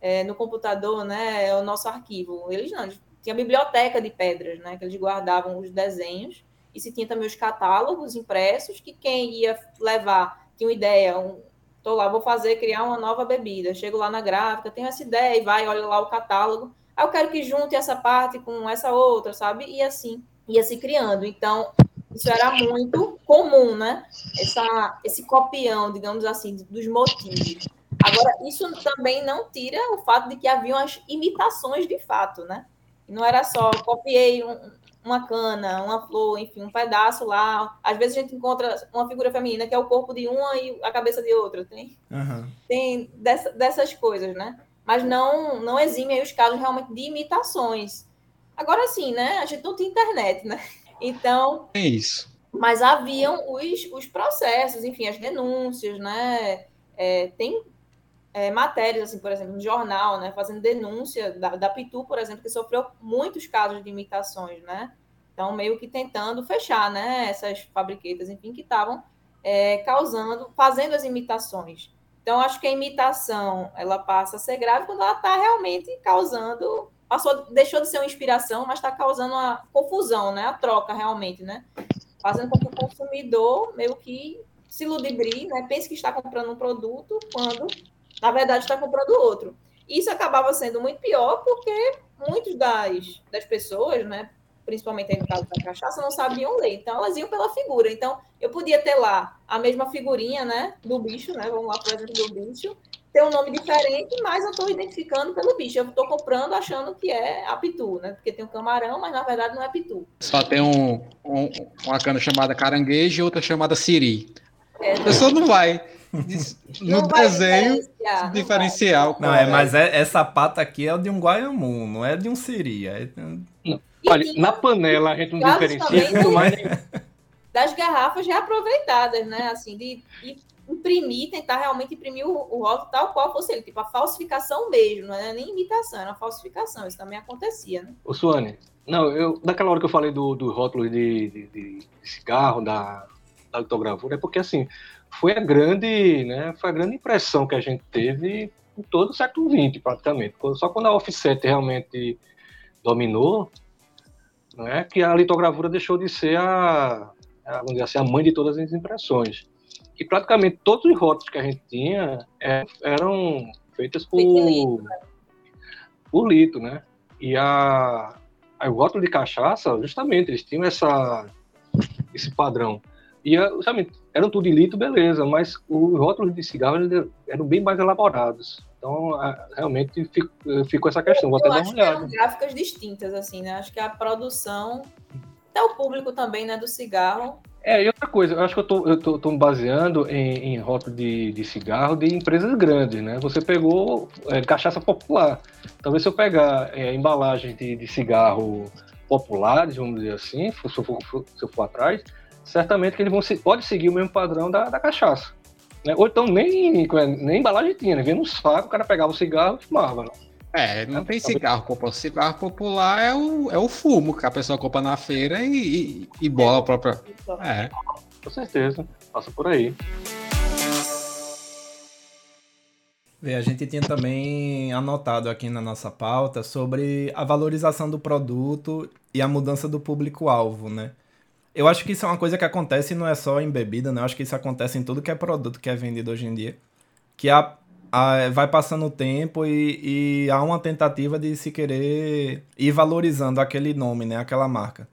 é, no computador, né? É o nosso arquivo. Eles não, eles tinha a biblioteca de pedras, né? Que eles guardavam os desenhos. E se tinha também os catálogos impressos, que quem ia levar tinha uma ideia, um, Estou lá, vou fazer, criar uma nova bebida. Chego lá na gráfica, tenho essa ideia e vai, olha lá o catálogo. Aí eu quero que junte essa parte com essa outra, sabe? E assim, ia se criando. Então, isso era muito comum, né? Essa, esse copião, digamos assim, dos motivos. Agora, isso também não tira o fato de que haviam as imitações de fato, né? Não era só copiei um, uma cana, uma flor, enfim, um pedaço lá. Às vezes a gente encontra uma figura feminina que é o corpo de uma e a cabeça de outra. Tem, uhum. tem dessa, dessas coisas, né? Mas não, não exime os casos realmente de imitações. Agora sim, né? A gente não tem internet, né? Então. É isso. Mas haviam os, os processos, enfim, as denúncias, né? É, tem é, matérias, assim, por exemplo, no jornal, né, fazendo denúncia da, da Pitu, por exemplo, que sofreu muitos casos de imitações, né? Então, meio que tentando fechar, né, essas fabriquetas, enfim, que estavam é, causando, fazendo as imitações. Então, acho que a imitação, ela passa a ser grave quando ela está realmente causando, passou, deixou de ser uma inspiração, mas está causando uma confusão, né, a troca realmente, né? Fazendo com que o consumidor meio que se ludibrie, né, pense que está comprando um produto quando, na verdade, está comprando outro. Isso acabava sendo muito pior porque muitas das, das pessoas, né, principalmente aí no caso da cachaça, não sabiam ler. Então, elas iam pela figura. Então, eu podia ter lá a mesma figurinha, né, do bicho, né, vamos lá, por exemplo, do bicho, ter um nome diferente, mas eu estou identificando pelo bicho. Eu estou comprando achando que é a pitu, né, porque tem um camarão, mas na verdade não é pitu. Só tem um, um uma cana chamada caranguejo e outra chamada siri. É, a pessoa não vai [laughs] no não desenho diferenciar, diferencial. Não, é, mas é, essa pata aqui é de um guaiamu, não é de um siri. É... Olha, na panela a gente não diferencia muito mais. [laughs] Das garrafas reaproveitadas, né? Assim, de, de imprimir, tentar realmente imprimir o, o rótulo tal qual fosse ele. Tipo, a falsificação mesmo, não é nem imitação, era uma falsificação. Isso também acontecia, né? Ô, Suane, não, eu, daquela hora que eu falei do, do rótulo de, de, de cigarro, da, da litogravura, é porque, assim, foi a grande, né, foi a grande impressão que a gente teve em todo o século XX, praticamente. Só quando a offset realmente dominou, né, que a litogravura deixou de ser a, a, vamos dizer assim, a mãe de todas as impressões. E praticamente todos os rótulos que a gente tinha é, eram feitos por, por lito, né? E a, a, o rótulo de cachaça, justamente, eles tinham essa, esse padrão. E, justamente, eram tudo de litro, beleza, mas os rótulos de cigarro eram bem mais elaborados. Então, realmente ficou essa questão. Vou até dar uma olhada. eram gráficas distintas, assim, né? Acho que a produção, até o público também, né, do cigarro. É, e outra coisa, eu acho que eu tô, eu tô, tô me baseando em, em rótulo de, de cigarro de empresas grandes, né? Você pegou é, cachaça popular. Talvez se eu pegar é, embalagem de, de cigarro populares, vamos dizer assim, se eu for, se eu for atrás, certamente que eles vão pode seguir o mesmo padrão da, da cachaça. Né? Ou então nem, nem embalagem tinha, né? Vinha no saco, o cara pegava o cigarro e fumava. Né? É, não tem cigarro popular. Cigarro popular é o, é o fumo que a pessoa compra na feira e, e, e bola a própria. É. Com certeza, passa por aí. A gente tinha também anotado aqui na nossa pauta sobre a valorização do produto e a mudança do público-alvo, né? Eu acho que isso é uma coisa que acontece não é só em bebida, né? Eu acho que isso acontece em tudo que é produto que é vendido hoje em dia. Que a, a, vai passando o tempo e, e há uma tentativa de se querer ir valorizando aquele nome, né? Aquela marca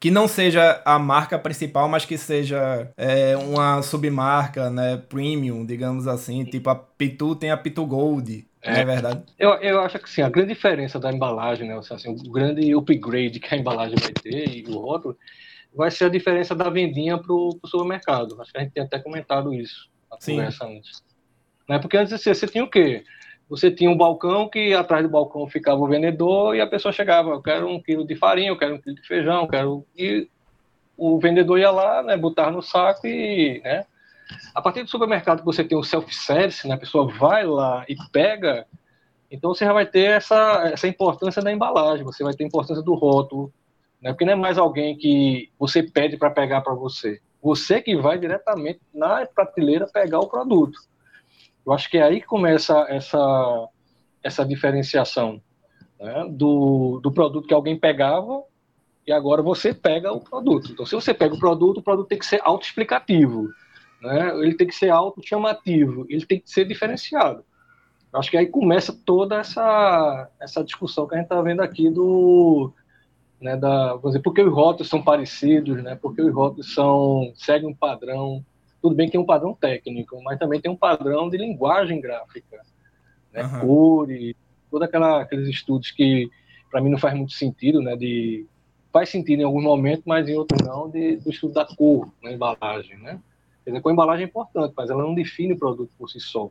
que não seja a marca principal, mas que seja é, uma submarca, né, premium, digamos assim, tipo a Pitu tem a Pitu Gold, é, não é verdade? Eu, eu acho que sim, a grande diferença da embalagem, né, assim, o grande upgrade que a embalagem vai ter e o rótulo vai ser a diferença da vendinha para o supermercado. Acho que a gente tem até comentado isso na Sim. conversa antes. Né? Porque antes você, você tinha o quê? Você tinha um balcão que atrás do balcão ficava o vendedor e a pessoa chegava, eu quero um quilo de farinha, eu quero um quilo de feijão, eu quero... E o vendedor ia lá, né, botar no saco e... Né? A partir do supermercado que você tem o self-service, né, a pessoa vai lá e pega, então você já vai ter essa, essa importância da embalagem, você vai ter a importância do rótulo, né? Porque não é mais alguém que você pede para pegar para você. Você que vai diretamente na prateleira pegar o produto. Eu acho que é aí que começa essa, essa diferenciação né? do, do produto que alguém pegava e agora você pega o produto. Então, se você pega o produto, o produto tem que ser autoexplicativo, né? ele tem que ser auto-chamativo, ele tem que ser diferenciado. Eu acho que aí começa toda essa, essa discussão que a gente está vendo aqui do, né, da, dizer, porque os rótulos são parecidos, né, porque os rótulos são, seguem um padrão, tudo bem que tem um padrão técnico, mas também tem um padrão de linguagem gráfica, né, uhum. cores, todos aqueles estudos que para mim não faz muito sentido, né, de faz sentido em alguns momentos, mas em outros não, de, do estudo da cor na embalagem, né? Quer dizer, a embalagem é importante, mas ela não define o produto por si só.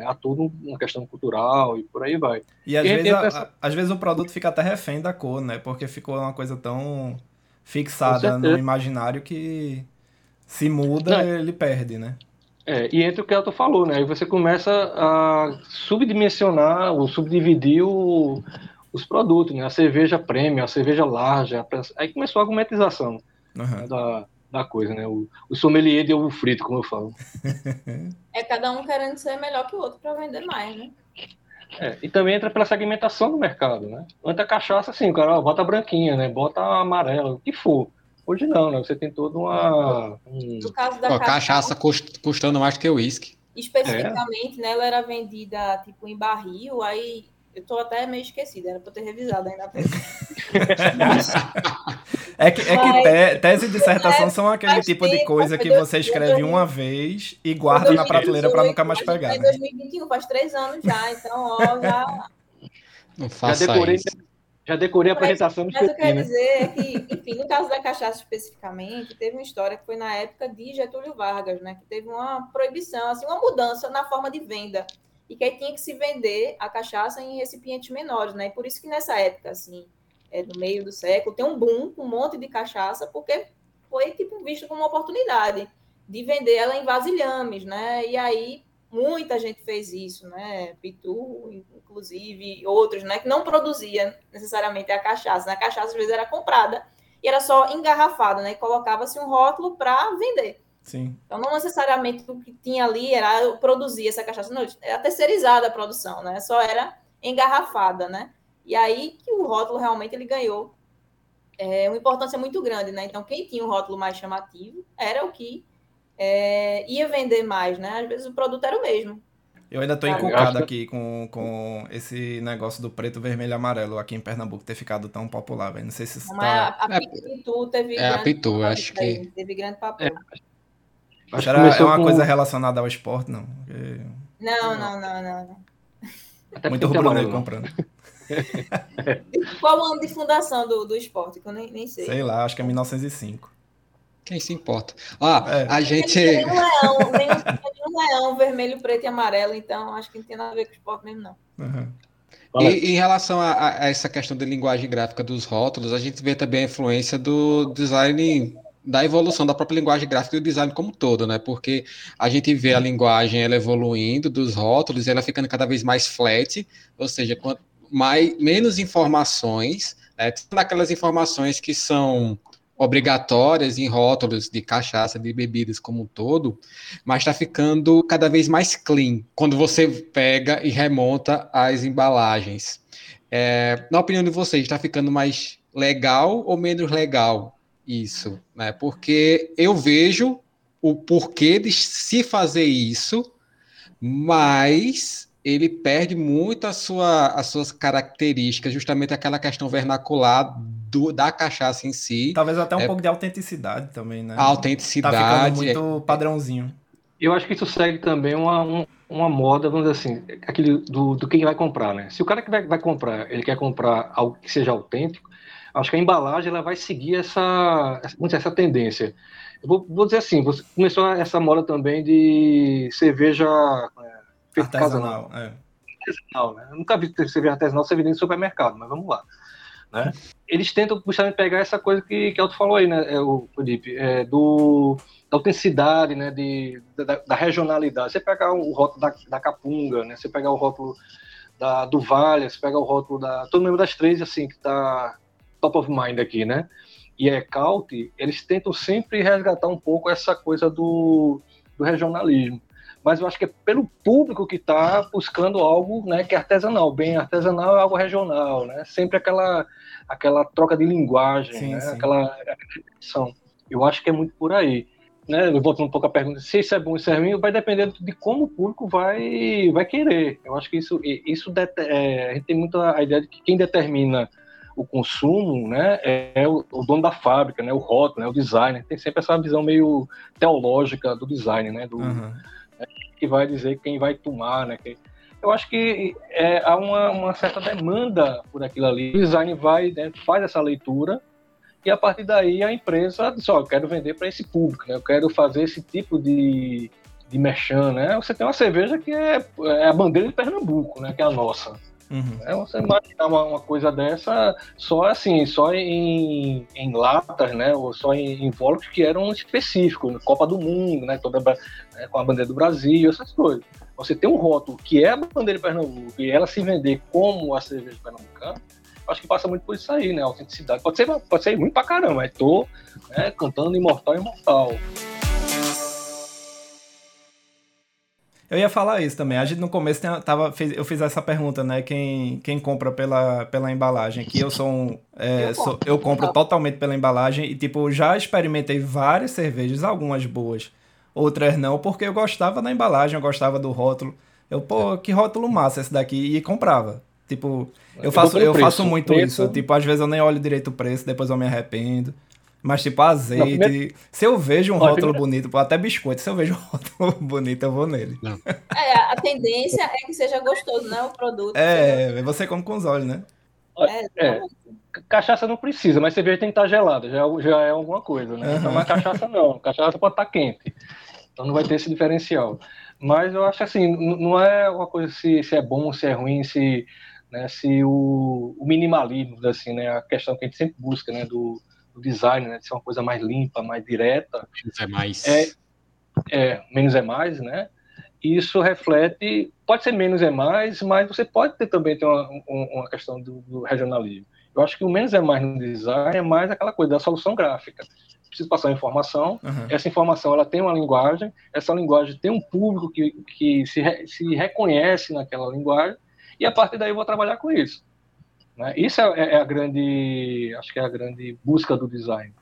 Né? Há tudo uma questão cultural e por aí vai. E às, e vezes, a, essa... às vezes o produto fica até refém da cor, né? Porque ficou uma coisa tão fixada no imaginário que se muda, Não. ele perde, né? É, e entra o que Elton falou, né? Aí você começa a subdimensionar ou subdividir o, os produtos, né? A cerveja premium, a cerveja larga. Aí começou a argumentização uhum. né? da, da coisa, né? O, o sommelier de ovo frito, como eu falo. [laughs] É cada um querendo ser melhor que o outro para vender mais, né? É, e também entra pela segmentação do mercado, né? Antes a cachaça, assim, o cara ó, bota branquinha, né? Bota amarela, o que for. Hoje não, né? Você tem toda uma. Um... No caso da Ó, cachaça, custando mais que o uísque. Especificamente, é. né? Ela era vendida tipo em barril, aí eu tô até meio esquecida, era pra ter revisado ainda. [laughs] é que, é que te, tese e dissertação é, são aquele tipo tempo, de coisa que você escreve uma vez e guarda na prateleira para nunca mais pegar. Em 2021, né? faz três anos já, então, ó, já. Não faça já decorei, isso. Já decorei a apresentação do Mas eu quero né? dizer é que, enfim, no caso da cachaça especificamente, teve uma história que foi na época de Getúlio Vargas, né? Que teve uma proibição, assim, uma mudança na forma de venda. E que aí tinha que se vender a cachaça em recipientes menores, né? E por isso que nessa época, assim, é, no meio do século, tem um boom, um monte de cachaça, porque foi, tipo, visto como uma oportunidade de vender ela em vasilhames, né? E aí muita gente fez isso, né? Pitu, inclusive, outros, né? Que não produzia necessariamente a cachaça. Né? A cachaça, às vezes, era comprada e era só engarrafada, né? E colocava-se um rótulo para vender. Sim. Então, não necessariamente o que tinha ali era produzir essa cachaça, não, era terceirizada a produção, né? Só era engarrafada, né? E aí que o rótulo realmente ele ganhou é, uma importância muito grande, né? Então, quem tinha um rótulo mais chamativo era o que é, ia vender mais, né? Às vezes o produto era o mesmo. Eu ainda estou encucado aqui com, com esse negócio do preto, vermelho e amarelo aqui em Pernambuco ter ficado tão popular, velho. Não sei se isso tá... A, a Pitu teve é, a Pitu, acho que... Teve grande papel. É. Acho Era, é uma com... coisa relacionada ao esporte, não? Porque... Não, não, não, não. Até Muito rubro-negro comprando. [laughs] Qual o ano de fundação do, do esporte? Que eu nem, nem sei. Sei lá, acho que é 1905. Quem se importa? Ah, é. a gente. Tem um leão, tem um, leão vermelho, preto e amarelo, então acho que não tem nada a ver com esporte mesmo, não. Uhum. E em relação a, a, essa questão de linguagem gráfica dos rótulos, a gente vê também a influência do design, da evolução da própria linguagem gráfica e do design como todo, né? Porque a gente vê a linguagem ela evoluindo dos rótulos, ela ficando cada vez mais flat, ou seja, quanto mais, menos informações, né? daquelas informações que são obrigatórias em rótulos de cachaça, de bebidas como um todo, mas está ficando cada vez mais clean quando você pega e remonta as embalagens. É, na opinião de vocês, está ficando mais legal ou menos legal isso? Né? Porque eu vejo o porquê de se fazer isso, mas ele perde muito a sua, as suas características, justamente aquela questão vernacular do, da cachaça em si. Talvez até um é, pouco de autenticidade também, né? A autenticidade. Tá ficando muito padrãozinho. Eu acho que isso segue também uma, um, uma moda, vamos dizer assim, aquele do, do quem vai comprar, né? Se o cara que vai, vai comprar, ele quer comprar algo que seja autêntico, acho que a embalagem ela vai seguir essa, essa tendência. Eu vou, vou dizer assim, começou essa moda também de cerveja é, artesanal. É. Artesanal, né? Eu nunca vi cerveja artesanal ser vendida em supermercado, mas vamos lá. Né? Eles tentam justamente pegar essa coisa que, que Alto falou aí, né, é, o Felipe, é, do, da autenticidade, né, de, da, da, regionalidade. Você pegar o rótulo da, da Capunga, né, você pegar o rótulo da, do Vale, você pegar o rótulo da... Todo mundo das três, assim, que está top of mind aqui, né? E é Caut, eles tentam sempre resgatar um pouco essa coisa do, do regionalismo mas eu acho que é pelo público que está buscando algo né, que é artesanal. Bem, artesanal é algo regional, né? Sempre aquela, aquela troca de linguagem, sim, né? sim. aquela repetição. Eu acho que é muito por aí. Né? Voltando um pouco à pergunta, se isso é bom ou isso é ruim, vai depender de como o público vai, vai querer. Eu acho que isso, isso é, a gente tem muito a ideia de que quem determina o consumo, né, é o, o, dono da fábrica, né, o rótulo, né, o designer. Tem sempre essa visão meio teológica do design, né, do, uhum que vai dizer quem vai tomar, né? Eu acho que é, há uma, uma, certa demanda por aquilo ali. O design vai, né, faz essa leitura e a partir daí a empresa diz, ó, oh, eu quero vender para esse público, né? eu quero fazer esse tipo de, de merchan, né? Você tem uma cerveja que é, é a bandeira de Pernambuco, né? Que é a nossa. Uhum. É, você imaginar uma, uma, coisa dessa só assim, só em, em latas, né? Ou só em invólucros que eram específicos, Copa do Mundo, né? Toda, né, com a bandeira do Brasil, essas coisas. Você tem um rótulo que é a bandeira de Pernambuco e ela se vender como a cerveja pernambucana, acho que passa muito por isso aí, né? A autenticidade. Pode ser, pode ser muito pra caramba, mas tô né, cantando imortal, imortal. Eu ia falar isso também. A gente no começo tem, tava, fez, eu fiz essa pergunta, né? Quem, quem compra pela, pela embalagem? Que eu sou um. É, eu, sou, eu compro totalmente pela embalagem e, tipo, já experimentei várias cervejas, algumas boas, outras não, porque eu gostava da embalagem, eu gostava do rótulo. Eu, pô, que rótulo massa esse daqui, e comprava. Tipo, eu faço, eu faço muito isso. Tipo, às vezes eu nem olho direito o preço, depois eu me arrependo. Mas, tipo, azeite. Não, primeiro... Se eu vejo um Olha, rótulo primeiro... bonito, até biscoito, se eu vejo um [laughs] rótulo bonito, eu vou nele. Não. É, a tendência é que seja gostoso, né? O produto. É, seja... você come com os olhos, né? É, é. Cachaça não precisa, mas cerveja tem que estar gelada, já, já é alguma coisa, né? Uhum. Então, mas cachaça não, cachaça pode estar quente. Então não vai ter esse diferencial. Mas eu acho assim, não é uma coisa se, se é bom, se é ruim, se, né, se o, o minimalismo, assim, né? A questão que a gente sempre busca, né? Do, do design, né? De ser uma coisa mais limpa, mais direta. Menos é mais. É, é, menos é mais, né? Isso reflete, pode ser menos é mais, mas você pode ter também ter uma, uma questão do, do regionalismo. Eu acho que o menos é mais no design é mais aquela coisa da solução gráfica. Preciso passar informação, uhum. essa informação ela tem uma linguagem, essa linguagem tem um público que, que se, se reconhece naquela linguagem, e a partir daí eu vou trabalhar com isso. Né? Isso é, é, a grande, acho que é a grande busca do design.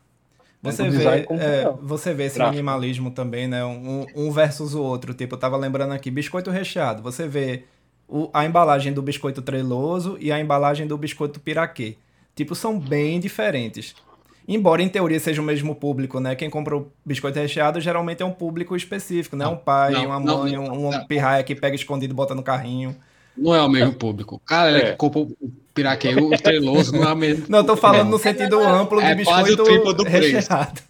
Né? Você, vê, é, você vê esse Gráfico. minimalismo também, né? Um, um, versus o outro. Tipo, eu tava lembrando aqui, biscoito recheado. Você vê o, a embalagem do biscoito treloso e a embalagem do biscoito piraquê. Tipo, são bem diferentes. Embora em teoria seja o mesmo público, né? Quem compra o biscoito recheado geralmente é um público específico, né? Não, um pai, não, uma mãe, não, um, um pirraia que pega escondido e bota no carrinho. Não é o mesmo público. O cara é. que compra o piraqueiro, o treloso, não é o mesmo. Não, tô falando no sentido amplo de é biscoito quase o do recheado.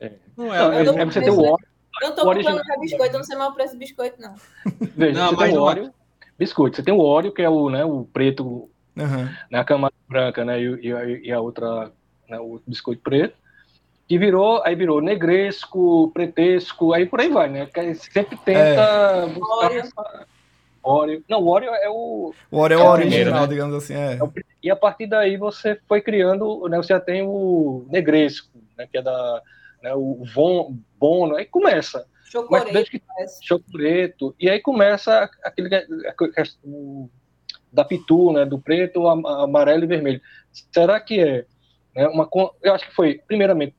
É. Não é, é, é você tem o óleo. Eu não tô comprando para biscoito, eu não sei mais o preço do biscoito, não. Veja, não, você tem o óleo, é. biscoito. Você tem o óleo, que é o, né, o preto, uhum. né, a camada branca, né, e, e, e a outra, né, o biscoito preto que virou, aí virou negresco, pretesco, aí por aí vai, né? Sempre tenta é. buscar Oreo. Não, o Oreo é o. O Oreo é, é o original, né? digamos assim. É. é e a partir daí você foi criando, né? Você já tem o Negresco, né? Que é da. Né, o Von, Bono, aí começa. Chocoreto. Que, chocoreto. E aí começa aquele. Da pitu, né? Do preto, amarelo e vermelho. Será que é né, uma. Eu acho que foi, primeiramente,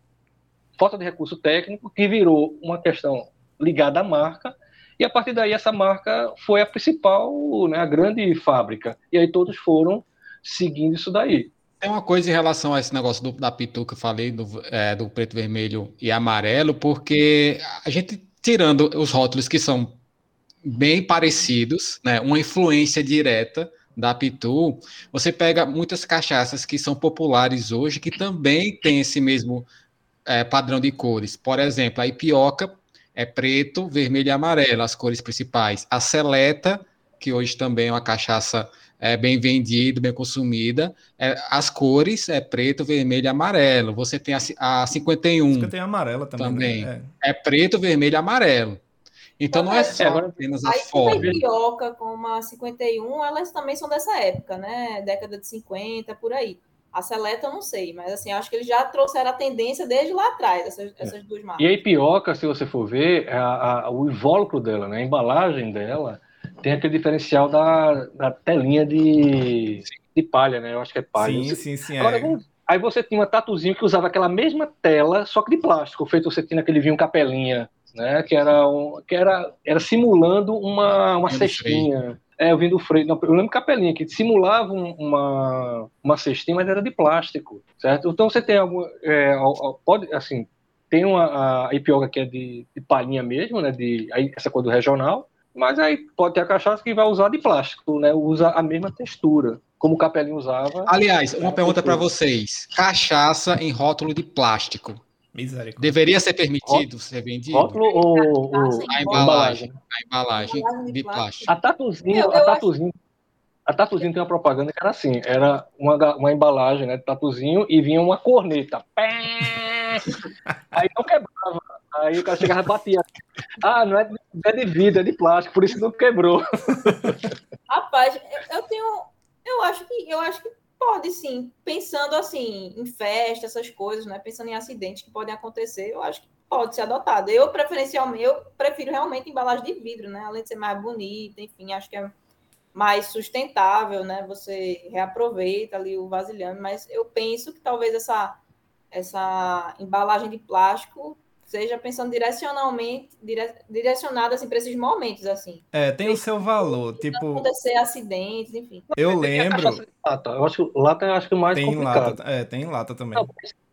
falta de recurso técnico, que virou uma questão ligada à marca e a partir daí essa marca foi a principal, né, a grande fábrica. E aí todos foram seguindo isso daí. Tem uma coisa em relação a esse negócio do, da pitu que eu falei, do, é, do preto, vermelho e amarelo, porque a gente, tirando os rótulos que são bem parecidos, né, uma influência direta da Pitu, você pega muitas cachaças que são populares hoje, que também tem esse mesmo é, padrão de cores. Por exemplo, a Ipioca é preto, vermelho e amarelo, as cores principais. A Seleta, que hoje também é uma cachaça é, bem vendida, bem consumida, é, as cores é preto, vermelho e amarelo. Você tem a, a 51. 51 amarela também. Né? também. Né? É. é. preto, vermelho e amarelo. Então não é só é, apenas a forma. A Ipioca com a 51, elas também são dessa época, né? Década de 50, por aí. A Seleta eu não sei, mas assim, acho que eles já trouxeram a tendência desde lá atrás, essas, é. essas duas marcas. E a Ipioca, se você for ver, é a, a, o invólucro dela, né, a embalagem dela, tem aquele diferencial da, da telinha de, de palha, né? Eu acho que é palha. Sim, sim, sim. Agora, é. Aí você tinha uma tatuzinho que usava aquela mesma tela, só que de plástico, feito você tinha aquele vinho capelinha, né? Que era, um, que era, era simulando uma, uma cestinha. É, eu vim do freio. Não, eu lembro capelinha, que simulava uma, uma cestinha, mas era de plástico, certo? Então você tem algum. É, pode, assim, tem uma a ipioca que é de, de palhinha mesmo, né? De, aí, essa cor do regional, mas aí pode ter a cachaça que vai usar de plástico, né? Usa a mesma textura, como o capelinho usava. Aliás, uma pergunta para vocês: cachaça em rótulo de plástico. Deveria ser permitido ser vendido? Rótulo ou, a embalagem? A embalagem de plástico. A tatuzinho, a tatuzinho, A Tatuzinho tem uma propaganda que era assim, era uma, uma embalagem né, de Tatuzinho e vinha uma corneta. Pé! Aí não quebrava. Aí o cara chegava e batia. Ah, não é, de, é de vidro, é de plástico, por isso não quebrou. Rapaz, eu tenho. Eu acho que eu acho que pode sim. Pensando assim, em festa, essas coisas, né? Pensando em acidentes que podem acontecer, eu acho que pode ser adotado. Eu, preferencialmente, eu prefiro realmente embalagem de vidro, né? Além de ser mais bonita, enfim, acho que é mais sustentável, né? Você reaproveita ali o vasilhame, mas eu penso que talvez essa, essa embalagem de plástico seja pensando direcionalmente, dire, direcionada assim, para esses momentos, assim. É, tem o seu valor, tipo... acontecer acidentes, enfim. Eu lembro... Lata. Eu acho que lata eu acho que é mais tem complicado. Lata, é, tem lata também. Não,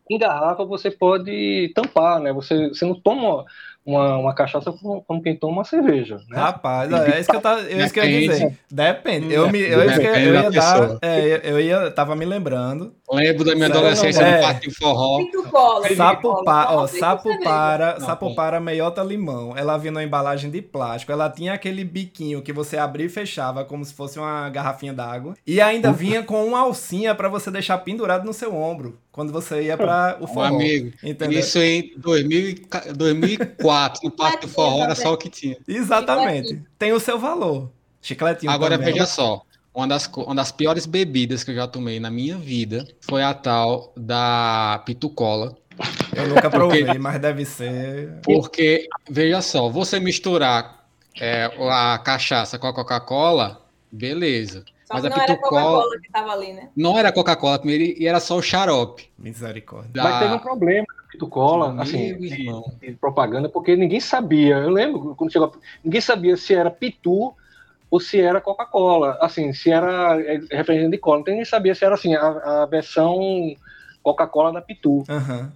em garrafa você pode tampar, né? Você, você não toma uma, uma cachaça como quem toma uma cerveja. Né? Rapaz, é isso que eu, tava, é isso que eu ia dizer. Depende. Eu, me, eu, eu, eu ia dar. É, eu ia, tava me lembrando. Lembro da minha adolescência no parque forró. Sapo, pa, ó, sapo para, sapo para meiota limão. Ela vinha numa embalagem de plástico. Ela tinha aquele biquinho que você abria e fechava como se fosse uma garrafinha d'água. E ainda vinha com uma alcinha para você deixar pendurado no seu ombro quando você ia para o forró. Um amigo, entendeu? isso em 2000, 2004, no Parque do Forró, era só o que tinha. Exatamente. Tem o seu valor. Chicletinho Agora, também. veja só. Uma das, uma das piores bebidas que eu já tomei na minha vida foi a tal da pitucola. Eu nunca provei, porque, mas deve ser. Porque, veja só, você misturar é, a cachaça com a Coca-Cola, beleza. Só mas a não era Coca-Cola que tava ali, né? Não era Coca-Cola primeiro e era só o xarope. Misericórdia. Da... Mas teve um problema na Pitucola, assim, de, de, propaganda, porque ninguém sabia. Eu lembro quando chegou, ninguém sabia se era Pitu ou se era Coca-Cola, assim, se era é, representante de cola. Então ninguém sabia se era assim a, a versão Coca-Cola da Pitu. Uhum.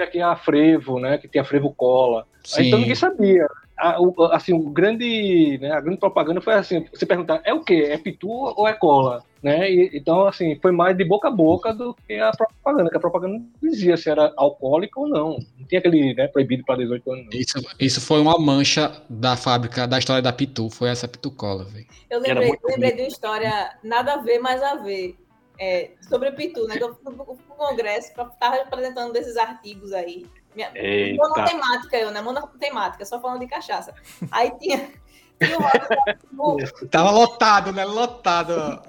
Aqui a Frevo, né? Que tem a Frevo Cola. Então ninguém sabia a, o, assim, o grande, né, a grande propaganda foi assim, você perguntar, é o quê? É pitu ou é cola? Né? E, então, assim, foi mais de boca a boca do que a propaganda, que a propaganda não dizia se era alcoólica ou não. Não tinha aquele né, proibido para 18 anos. Isso, isso foi uma mancha da fábrica, da história da Pitu, foi essa Pitucola, velho. Eu lembrei, lembrei de uma história nada a ver, mas a ver. É, sobre o Pitu, né? Que eu fui pro congresso para estar apresentando desses artigos aí. Minha, monotemática eu, né? Monotemática, só falando de cachaça. Aí tinha. Tava lotado, né? Lotado.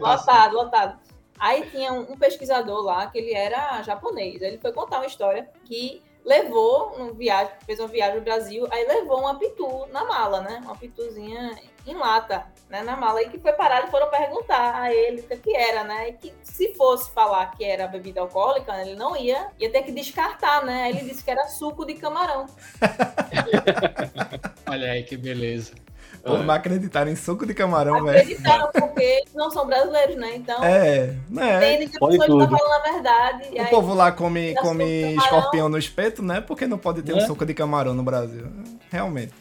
lotado, lotado. Aí tinha um, um, pesquisador lá que ele era japonês. Ele foi contar uma história que levou um viagem, fez uma viagem no Brasil, aí levou uma pitu na mala, né? Uma pituzinha em lata, né? Na mala. E que foi parado e foram perguntar a ele o que era, né? E que se fosse falar que era bebida alcoólica, né, ele não ia, ia ter que descartar, né? Ele disse que era suco de camarão. [laughs] Olha aí que beleza. Por não acreditar em suco de camarão, velho. Acreditaram porque eles não são brasileiros, né? Então. É, né? Entendem que a pessoa está falando a verdade. O aí, povo lá come, come escorpião no espeto, né? Porque não pode ter é? um suco de camarão no Brasil. Realmente.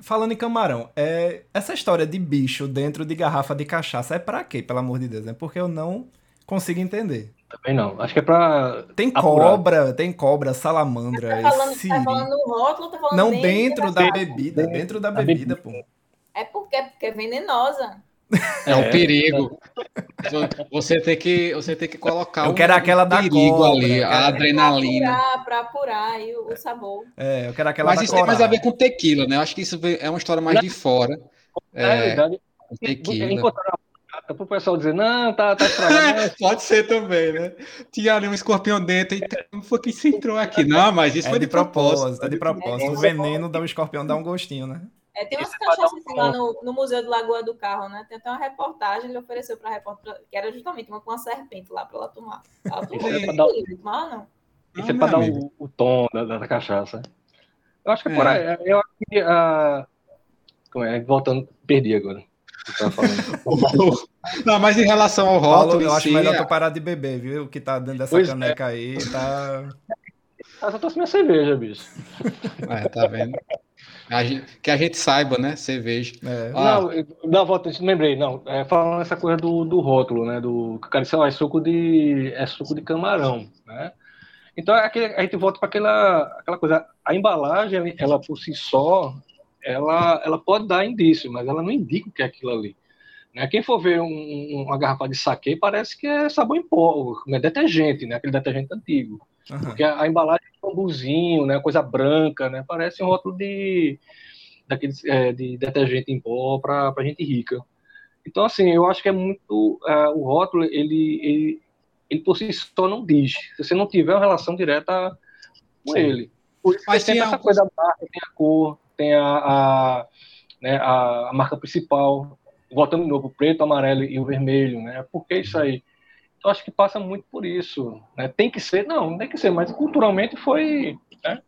Falando em camarão, é, essa história de bicho dentro de garrafa de cachaça é para quê, pelo amor de Deus? É porque eu não consigo entender. Também não. Acho que é pra. Tem apurar. cobra, tem cobra, salamandra. Tá falando, tá falando no rótulo, tá falando Não, dentro da bebida. Dentro da bebida, pô. É porque, é porque é venenosa. É um é. perigo. Você tem que, você tem que colocar eu quero um aquela da perigo cobra, ali, a adrenalina. Para apurar, pra apurar aí o, o, sabor. É, eu quero aquela Mas isso tem mais a ver com tequila, né? Eu acho que isso é uma história mais de fora. É, é verdade. Tequila. Encontrar para o pessoal dizer, não, tá, tá estragado. [laughs] Pode ser também, né? Tinha ali um escorpião dentro e como foi que isso entrou aqui? Não, mas isso é foi de, de propósito. propósito. É de propósito. É, o veneno da um escorpião dá um gostinho, né? É, tem umas cachaças assim, lá no, no, Museu do Lagoa do Carro, né? Tem até uma reportagem, ele ofereceu para a repórter, que era justamente uma com uma serpente lá para ela tomar. Ela tomou, isso é, dar... não. Isso é para dar o, o, tom da, da, cachaça. Eu acho que é. por aí. Eu acho que. Uh... Como é? Voltando, perdi agora. [laughs] Não, mas em relação ao rótulo. eu acho sim, melhor é... tu parar de beber, viu? O que tá dentro dessa pois é. caneca é. aí tá. Eu só trouxe minha cerveja, bicho. É, tá vendo? A gente, que a gente saiba, né? Cerveja. É. Ah. Não, não, volta, lembrei, não. É, falando essa coisa do, do rótulo, né? Do cara disse, ó, é suco de. é suco de camarão, né? Então é aquele, a gente volta para aquela, aquela coisa. A embalagem, ela por si só, ela, ela pode dar indício, mas ela não indica o que é aquilo ali. Né? Quem for ver um, uma garrafa de saque parece que é sabão em pó, é detergente, né? aquele detergente antigo. Uhum. Porque a, a, embalagem é um bambuzinho, né? coisa branca, né? parece um rótulo de, daqueles, é, de detergente em pó para gente rica. Então, assim, eu acho que é muito. Uh, o rótulo, ele, ele, ele por si só não diz. Se você não tiver uma relação direta com Sim. ele. Por isso Mas tem essa coisa da marca, tem a cor, tem a, a, né, a, a marca principal, voltando de novo, o preto, o amarelo e o vermelho, né? Por que isso aí? Eu acho que passa muito por isso. Né? Tem que ser, não, não tem que ser, mas culturalmente foi. Né?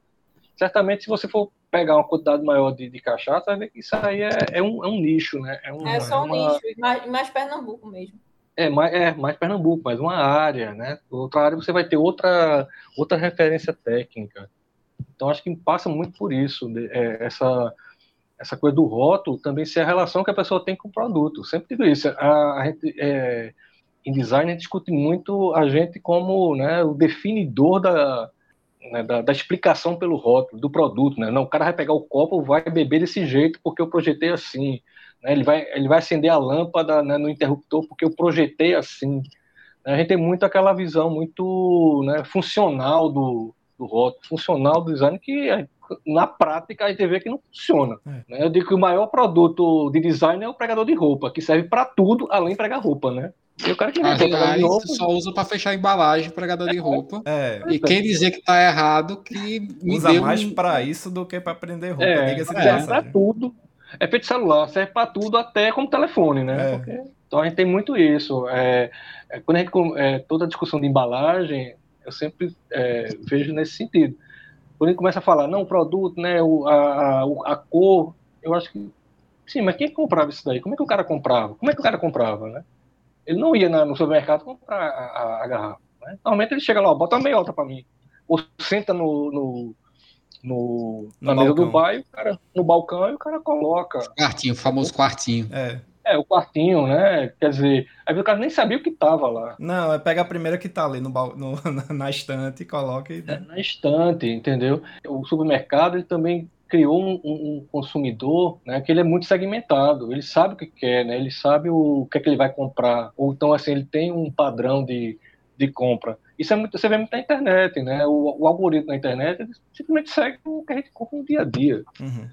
Certamente, se você for pegar uma quantidade maior de, de cachaça, vai ver que isso aí é, é, um, é um nicho, né? É, um, é só um uma... nicho, mais, mais Pernambuco mesmo. É mais, é, mais Pernambuco, mais uma área, né? Outra área você vai ter outra, outra referência técnica. Então, acho que passa muito por isso, é, essa, essa coisa do rótulo também ser a relação que a pessoa tem com o produto. Sempre digo isso. A, a gente, é, em design, a gente discute muito a gente como né, o definidor da, né, da, da, explicação pelo rótulo, do produto. Né? Não, o cara vai pegar o copo vai beber desse jeito porque eu projetei assim. Né? Ele, vai, ele vai acender a lâmpada né, no interruptor porque eu projetei assim. A gente tem muito aquela visão muito né, funcional do, do rótulo, funcional do design, que na prática a gente vê que não funciona. É. Né? Eu digo que o maior produto de design é o pregador de roupa, que serve para tudo além de pregar roupa, né? E o cara que ah, de roupa, só usa para fechar a embalagem pregador de roupa. É. E quem dizer que tá errado, que usa mais um... para isso do que para prender roupa. É, Diga-se é, para tudo. É feito celular, serve para tudo, até como telefone, né? É. Porque, então a gente tem muito isso. É, é quando a gente, é, toda a discussão de embalagem, eu sempre é, vejo nesse sentido. Gente começa a falar, não, o produto, né, o, a, a, a cor, eu acho que sim, mas quem comprava isso daí? Como é que o cara comprava? Como é que o cara comprava, né? Ele não ia na, no supermercado comprar a, a, a garrafa. Né? Normalmente ele chega lá, bota uma meiota para mim. Ou senta no, no, no, na mesa do bairro, cara, no balcão e o cara coloca. Quartinho, o famoso quartinho. É. É, o quartinho, né? Quer dizer, aí o cara nem sabia o que tava lá. Não, é pega a primeira que tá ali no, no [laughs] na estante e coloca e... É, na estante, entendeu? O supermercado, ele também criou um, um, consumidor né, que ele é muito segmentado, ele sabe o que quer, né, ele sabe o, o que é que ele vai comprar, ou então assim, ele tem um padrão de, de compra. Isso é muito, você vê muito na internet, né? O, o algoritmo na internet simplesmente segue o que a gente compra no dia a dia. Uhum.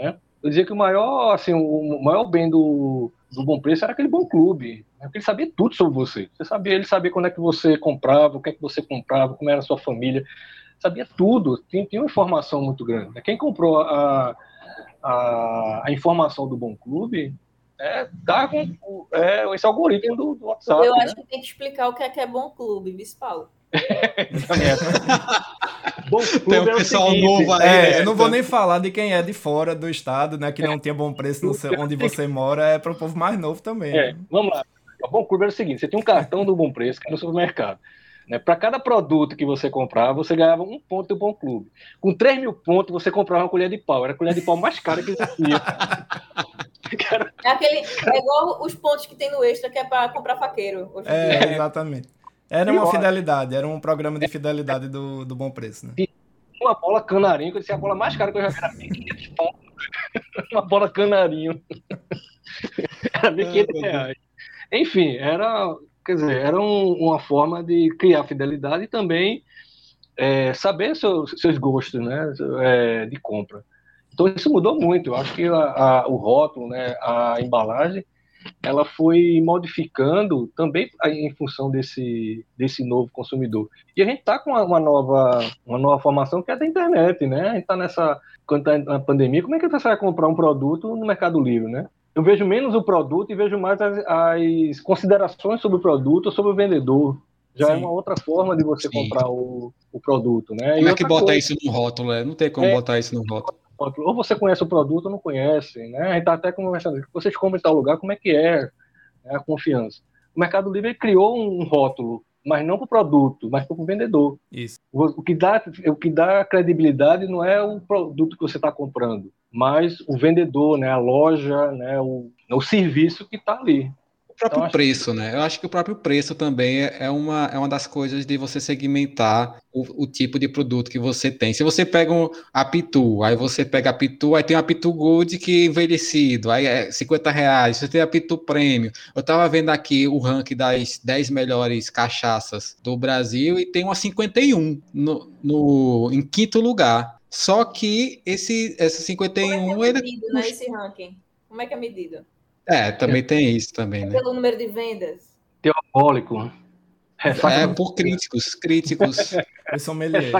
Né? Eu dizia que o maior, assim, o maior bem do, do bom preço era aquele bom clube. Né? Porque ele sabia tudo sobre você. Você sabia, ele sabia quando é que você comprava, o que é que você comprava, como era a sua família. Sabia tudo. Tinha, tinha uma informação muito grande. Né? Quem comprou a, a, a informação do bom clube é, tá com é, esse algoritmo do, do WhatsApp. Eu acho né? que tem que explicar o que é que é bom clube, Vice Paulo. [laughs] [laughs] bom Tem um é pessoal seguinte, novo aí. É, né? eu não vou nem falar de quem é de fora do estado, né? Que não tinha bom preço no seu, onde você mora, é para o povo mais novo também. É, né? vamos lá. O Bom Clube era o seguinte: você tem um cartão do Bom Preço que é no supermercado. Né? Para cada produto que você comprava, você ganhava um ponto do Bom Clube. Com 3 mil pontos, você comprava uma colher de pau. Era a colher de pau mais cara que existia. [laughs] É, aquele, é igual os pontos que tem no extra que é para comprar faqueiro. É, exatamente. Era uma fidelidade, era um programa de fidelidade do, do bom preço, né? Uma bola canarinho, que eu disse a bola mais cara que eu já vi era 1.500 pontos. [laughs] uma bola canarinho. [laughs] era 1.500 reais. Enfim, era, quer dizer, era um, uma forma de criar fidelidade e também é, saber seus, seus gostos né, é, de compra. Então isso mudou muito. Eu acho que a, a, o rótulo, né, a embalagem, ela foi modificando também em função desse, desse novo consumidor. E a gente está com uma, nova, uma nova formação que é da internet, né? A gente está nessa. Quando está na pandemia, como é que você vai comprar um produto no Mercado Livre, né? Eu vejo menos o produto e vejo mais as, as considerações sobre o produto sobre o vendedor. Já é Sim. é uma outra forma de você Sim. comprar o, o produto, né? Como e é que bota coisa... isso no rótulo? Né? Não tem como é, botar isso no rótulo ou você conhece o produto ou não conhece, né? A gente está até conversando, vocês compram em tal lugar, como é que é né, a confiança? O Mercado Livre criou um rótulo, mas não para o produto, mas para o vendedor. Isso. O que, dá, o que dá credibilidade não é o produto que você está comprando, mas o vendedor, né, a loja, né, o, o serviço que está ali. Próprio então, preço, né? Eu acho que o próprio preço também é, é uma, é uma das coisas de você segmentar o, o tipo de produto que você tem. Se você pega um, a Pitu, aí você pega a Pitu, aí tem a Pitu Gold que é envelhecido, aí é 50 reais. Você tem a Pitu Prêmio. Eu tava vendo aqui o ranking das 10 melhores cachaças do Brasil e tem uma 51 no, no, em quinto lugar. Só que esse, essa 51... Como é que é medido, ele... né, esse ranking? Como é que é medido? É, também tem isso também, né? Pelo número de vendas. Teólico. É, é por críticos, críticos. [laughs] Eles são meliers.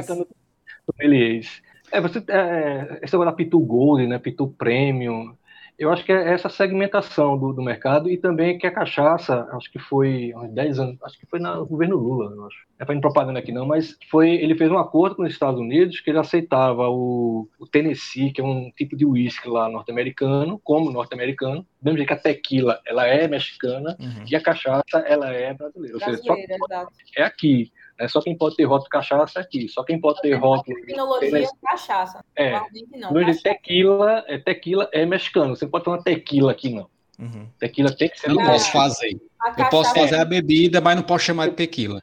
É, você, é, esse negócio da Pitu Gold, né, Pitu Premium, eu acho que é essa segmentação do, do, mercado e também que a cachaça, acho que foi uns 10 anos, acho que foi no governo Lula, eu acho. Não é para propaganda aqui não, mas foi, ele fez um acordo com os Estados Unidos que ele aceitava o, o Tennessee, que é um tipo de uísque lá norte-americano, como norte-americano, do mesmo jeito que a tequila, ela é mexicana uhum. e a cachaça, ela é brasileira. brasileira Ou seja, é aqui. É só quem pode ter rótulo cachaça aqui. Só quem pode ter rótulo. Tecnologia é cachaça. É. Não, não tequila, é tequila é mexicano. Você pode ter uma tequila aqui, não. Uhum. Tequila tem que ser. Eu não posso fazer. Eu posso fazer a bebida, mas não posso chamar de tequila.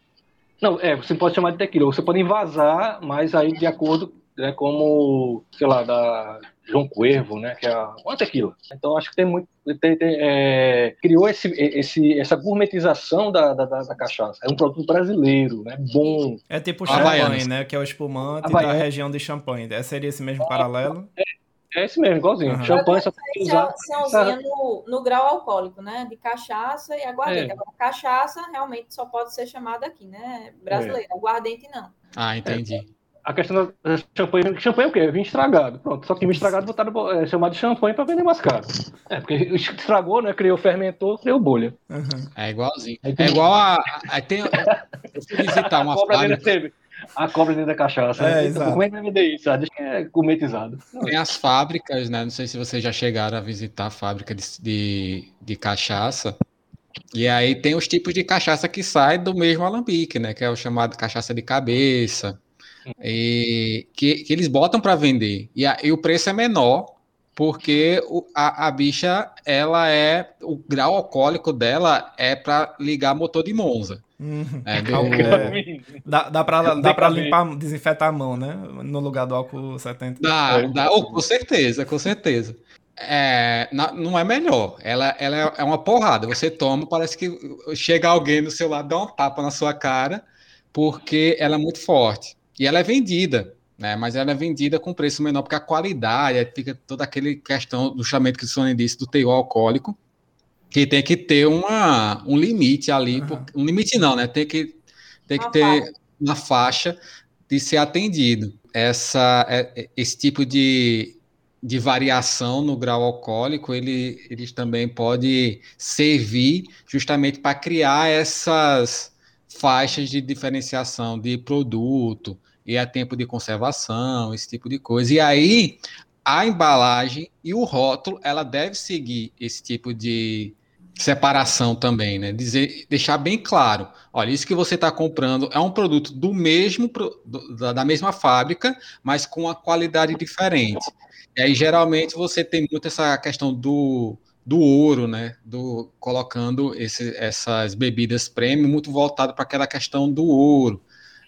Não, é, você pode chamar de tequila. Você pode invasar, mas aí de acordo né, como, sei lá, da João Cuervo, né, que é uma tequila. Então acho que tem muito, tem, tem, é, criou esse, esse, essa gourmetização da, da, da, cachaça. É um produto brasileiro, né, bom. É tipo champanhe, né, que é o espumante da região de champanhe. É, seria esse mesmo paralelo? É, é esse mesmo, igualzinho. Uhum. Champanhe só tem usar. No, no grau alcoólico, né? De cachaça e aguardente. É. Agora, cachaça realmente só pode ser chamada aqui, né? Brasileira. É. Aguardente não. Ah, entendi a questão da champanhe. Champanhe é o quê? Vinho estragado. Pronto. Só que vinho estragado botaram é, chamado de champanhe para vender mais caro. É, porque estragou, né? Criou, fermentou, criou bolha. Uhum. É igualzinho. É igual a. a tem, eu fui visitar uma [laughs] fábrica. A cobra dentro da cachaça. É, né? exato. Como é que vai vender isso? Ah, deixa que é gourmetizado. Tem as fábricas, né? Não sei se vocês já chegaram a visitar a fábrica de, de, de cachaça. E aí tem os tipos de cachaça que saem do mesmo alambique, né? Que é o chamado cachaça de cabeça e, que, que eles botam para vender. E, a, e, o preço é menor, porque o, a, a, bicha, ela é. O grau alcoólico dela é para ligar motor de Monza. Uhum. É, é, dá dá para dá pra limpar, desinfetar a mão, né? No lugar do álcool 70. Dá, dá oh, com certeza, com certeza. É, não é melhor. Ela, ela é uma porrada. Você toma, parece que chega alguém no seu lado, dá um tapa na sua cara, porque ela é muito forte. E ela é vendida, né? Mas ela é vendida com preço menor, porque a qualidade, fica toda aquela questão do chamamento que o Sônia disse do teor alcoólico, que tem que ter uma, um limite ali, uhum. um limite não, né? Tem que, tem que ter faixa. uma faixa de ser atendido. Essa, é, é, esse tipo de, de variação no grau alcoólico, ele, eles também pode servir justamente para criar essas faixas de diferenciação de produto, e a tempo de conservação, esse tipo de coisa. E aí, a embalagem e o rótulo, ela deve seguir esse tipo de separação também, né? Dizer, deixar bem claro, olha, isso que você está comprando é um produto do mesmo da mesma fábrica, mas com uma qualidade diferente. E aí geralmente você tem muito essa questão do, do ouro, né? Do colocando esse, essas bebidas premium muito voltado para aquela questão do ouro.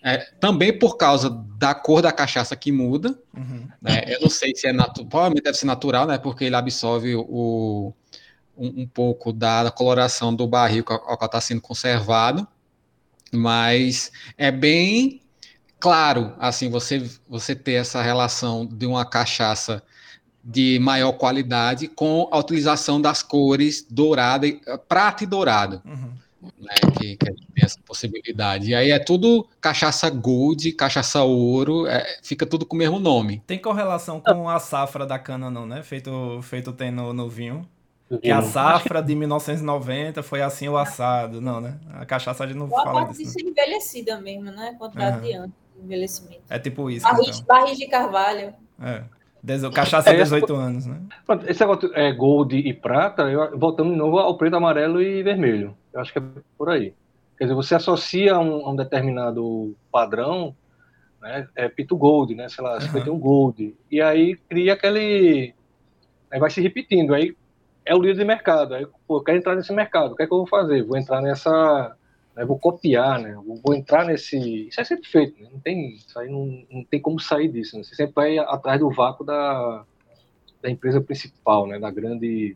É, também por causa da cor da cachaça que muda. Uhum. Né? Eu não sei se é natural, provavelmente deve ser natural, né? Porque ele absorve o, um, um pouco da, da, coloração do barril ao qual está sendo conservado. Mas é bem claro, assim, você, você ter essa relação de uma cachaça de maior qualidade com a utilização das cores dourada, prata e dourado. Uhum né, que, que, a gente tem essa possibilidade. E aí é tudo cachaça gold, cachaça ouro, é, fica tudo com o mesmo nome. Tem correlação com a safra da cana, não, né? Feito, feito tem no, no vinho. Que a safra de 1990 foi assim o assado. Não, né? A cachaça a gente não Boa fala disso. Isso é envelhecida mesmo, né? Quantidade uhum. de anos de envelhecimento. É tipo isso. Barris, então. barris de carvalho. É. Cachaça 18 anos, né? Esse negócio é gold e prata, eu, voltando de novo ao preto, amarelo e vermelho. Eu acho que é por aí. Quer dizer, você associa a um, a um determinado padrão, né? É pito gold, né? Sei lá, uhum. 51 gold. E aí cria aquele. Aí vai se repetindo. Aí é o líder de mercado. Aí, pô, eu quero entrar nesse mercado, o que é que eu vou fazer? Vou entrar nessa. Vou copiar, né? Vou entrar nesse. Isso é sempre feito, né? Não tem, isso aí não, não tem como sair disso. Né? Você sempre vai atrás do vácuo da, da empresa principal, né? Da grande,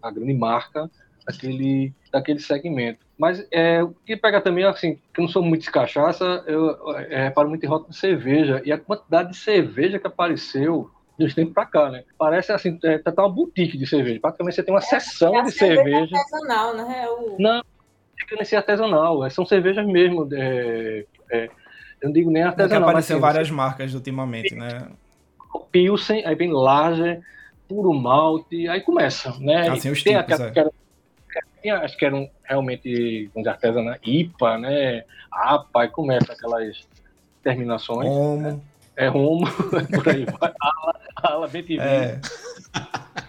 da grande marca daquele, daquele segmento. Mas é, o que pega também, assim, que eu não sou muito de cachaça, eu é, reparo muito em rota de cerveja, e a quantidade de cerveja que apareceu dos tempos para cá, né? Parece assim, é, tá, tá uma boutique de cerveja. Praticamente você tem uma é, seção é de cerveja. artesanal, né? É o... Não, não é artesanal, é, são cervejas mesmo. É, é, eu não digo nem artesanal. apareceu mas, assim, várias você... marcas ultimamente, né? Pilsen, aí vem Lager, puro malte, aí começa, né? Assim, os tem tipos, aquela, tinha, acho que eram realmente de artesanato, IPA, né? APA, e começa aquelas terminações. Romo. Né? É Romo, [laughs] por aí vai. Ala, ala BTV. É.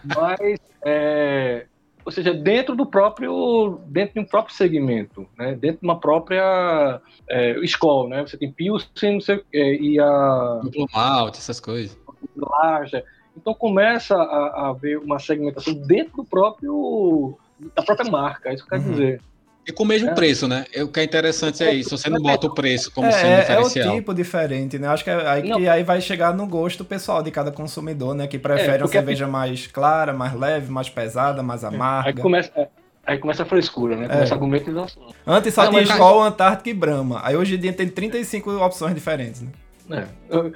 Mas, é, ou seja, dentro do próprio, dentro de um próprio segmento, né? Dentro de uma própria é, escola, né? Você tem Pilsen é, e a... Malte, essas coisas. Larja. Então começa a, a haver uma segmentação dentro do próprio da própria marca, é isso que eu quero uhum. dizer. E com o mesmo é. preço, né? O que é interessante é isso. Você não bota o preço como é, sendo é, diferencial. É o tipo diferente, né? Acho que é aí, que aí vai chegar no gosto pessoal de cada consumidor, né? Que prefere é, uma cerveja mais clara, mais leve, mais pesada, mais amarga. Aí começa, é, aí começa a frescura, né? Começa a argumentação. Antes só não, tinha Skol, Antártica e Brahma. Aí hoje em dia tem 35 opções diferentes, né? É. Eu, eu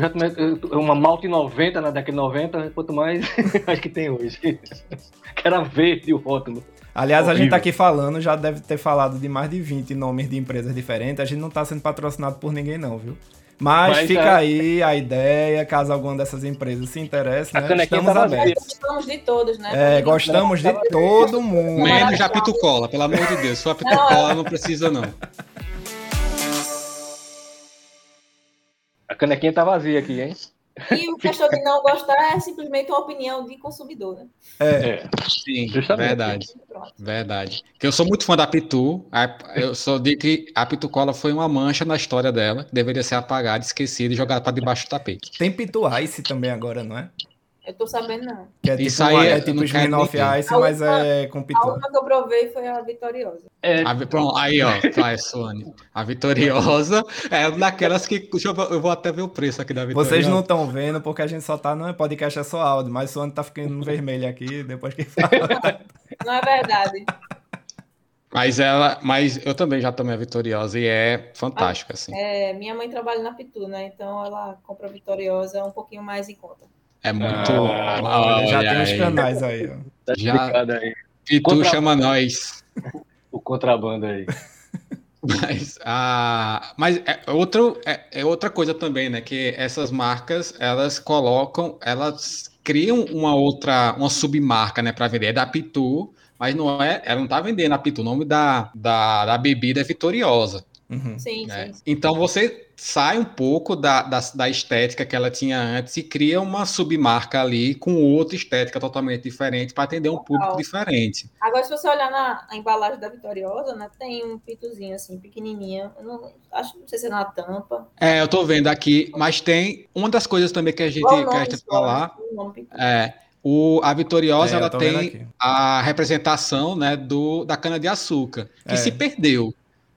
já tomei uma malte 90 na década de 90, quanto mais [laughs] acho que tem hoje. [laughs] que era verde o rótulo. Aliás, Horrível. a gente tá aqui falando, já deve ter falado de mais de 20 nomes de empresas diferentes. A gente não tá sendo patrocinado por ninguém, não, viu? Mas, Mas fica é... aí a ideia, caso alguma dessas empresas se interesse, né? Estamos tá abertos. Gostamos de todos, né? É, gostamos de todo mundo. Menos a Pitucola, pelo amor de Deus. Só a Pitucola não, não precisa, não. A canequinha tá vazia aqui, hein? E o questão de não gostar é simplesmente uma opinião de consumidor, né? É, é sim, justamente. verdade. Verdade. Que eu sou muito fã da Pitu. Eu só digo que a Pitu Cola foi uma mancha na história dela, deveria ser apagada, esquecida e jogada para debaixo do tapete. Tem Pitu Ice também agora, não é? Eu tô sabendo, não. Que é tipo, Isso aí é, é tipo Smirnoff Ice, a mas última, é com pitu. A última que eu provei foi a Vitoriosa. É. A, pronto, aí, ó, vai, Suane. A Vitoriosa é uma daquelas que. Deixa eu, eu vou até ver o preço aqui da Vitoriosa. Vocês não estão vendo porque a gente só tá no podcast, é só áudio, mas Suane tá ficando vermelho aqui depois que fala. Não é verdade. Mas ela, mas eu também já tomei a Vitoriosa e é fantástica, assim. É, minha mãe trabalha na Pitu, né? Então ela compra a Vitoriosa um pouquinho mais em conta. É muito. Ah, já tem os canais aí. Ó. Tá já. Aí. E tu chama nós. O contrabando aí. [laughs] Mas, ah, mas é, outro, é, é, outra coisa também, né? Que essas marcas elas colocam, elas criam uma outra, uma submarca, né? Para vender. É da Pitu, mas não é, ela não tá vendendo a Pitu. O nome da, da, da bebida é Vitoriosa. Uhum. Sim, né? sim, Então você sai um pouco da, da, da, estética que ela tinha antes e cria uma submarca ali com outra estética totalmente diferente para atender um público diferente. Agora, se você olhar na embalagem da Vitoriosa, né, tem um pitozinho assim, pequenininho. Eu não, acho não sei se é na tampa. É, eu tô vendo aqui, mas tem uma das coisas também que a gente quer falar. É, o, a Vitoriosa é, ela tem a representação né, do, da cana-de-açúcar, que é. se perdeu.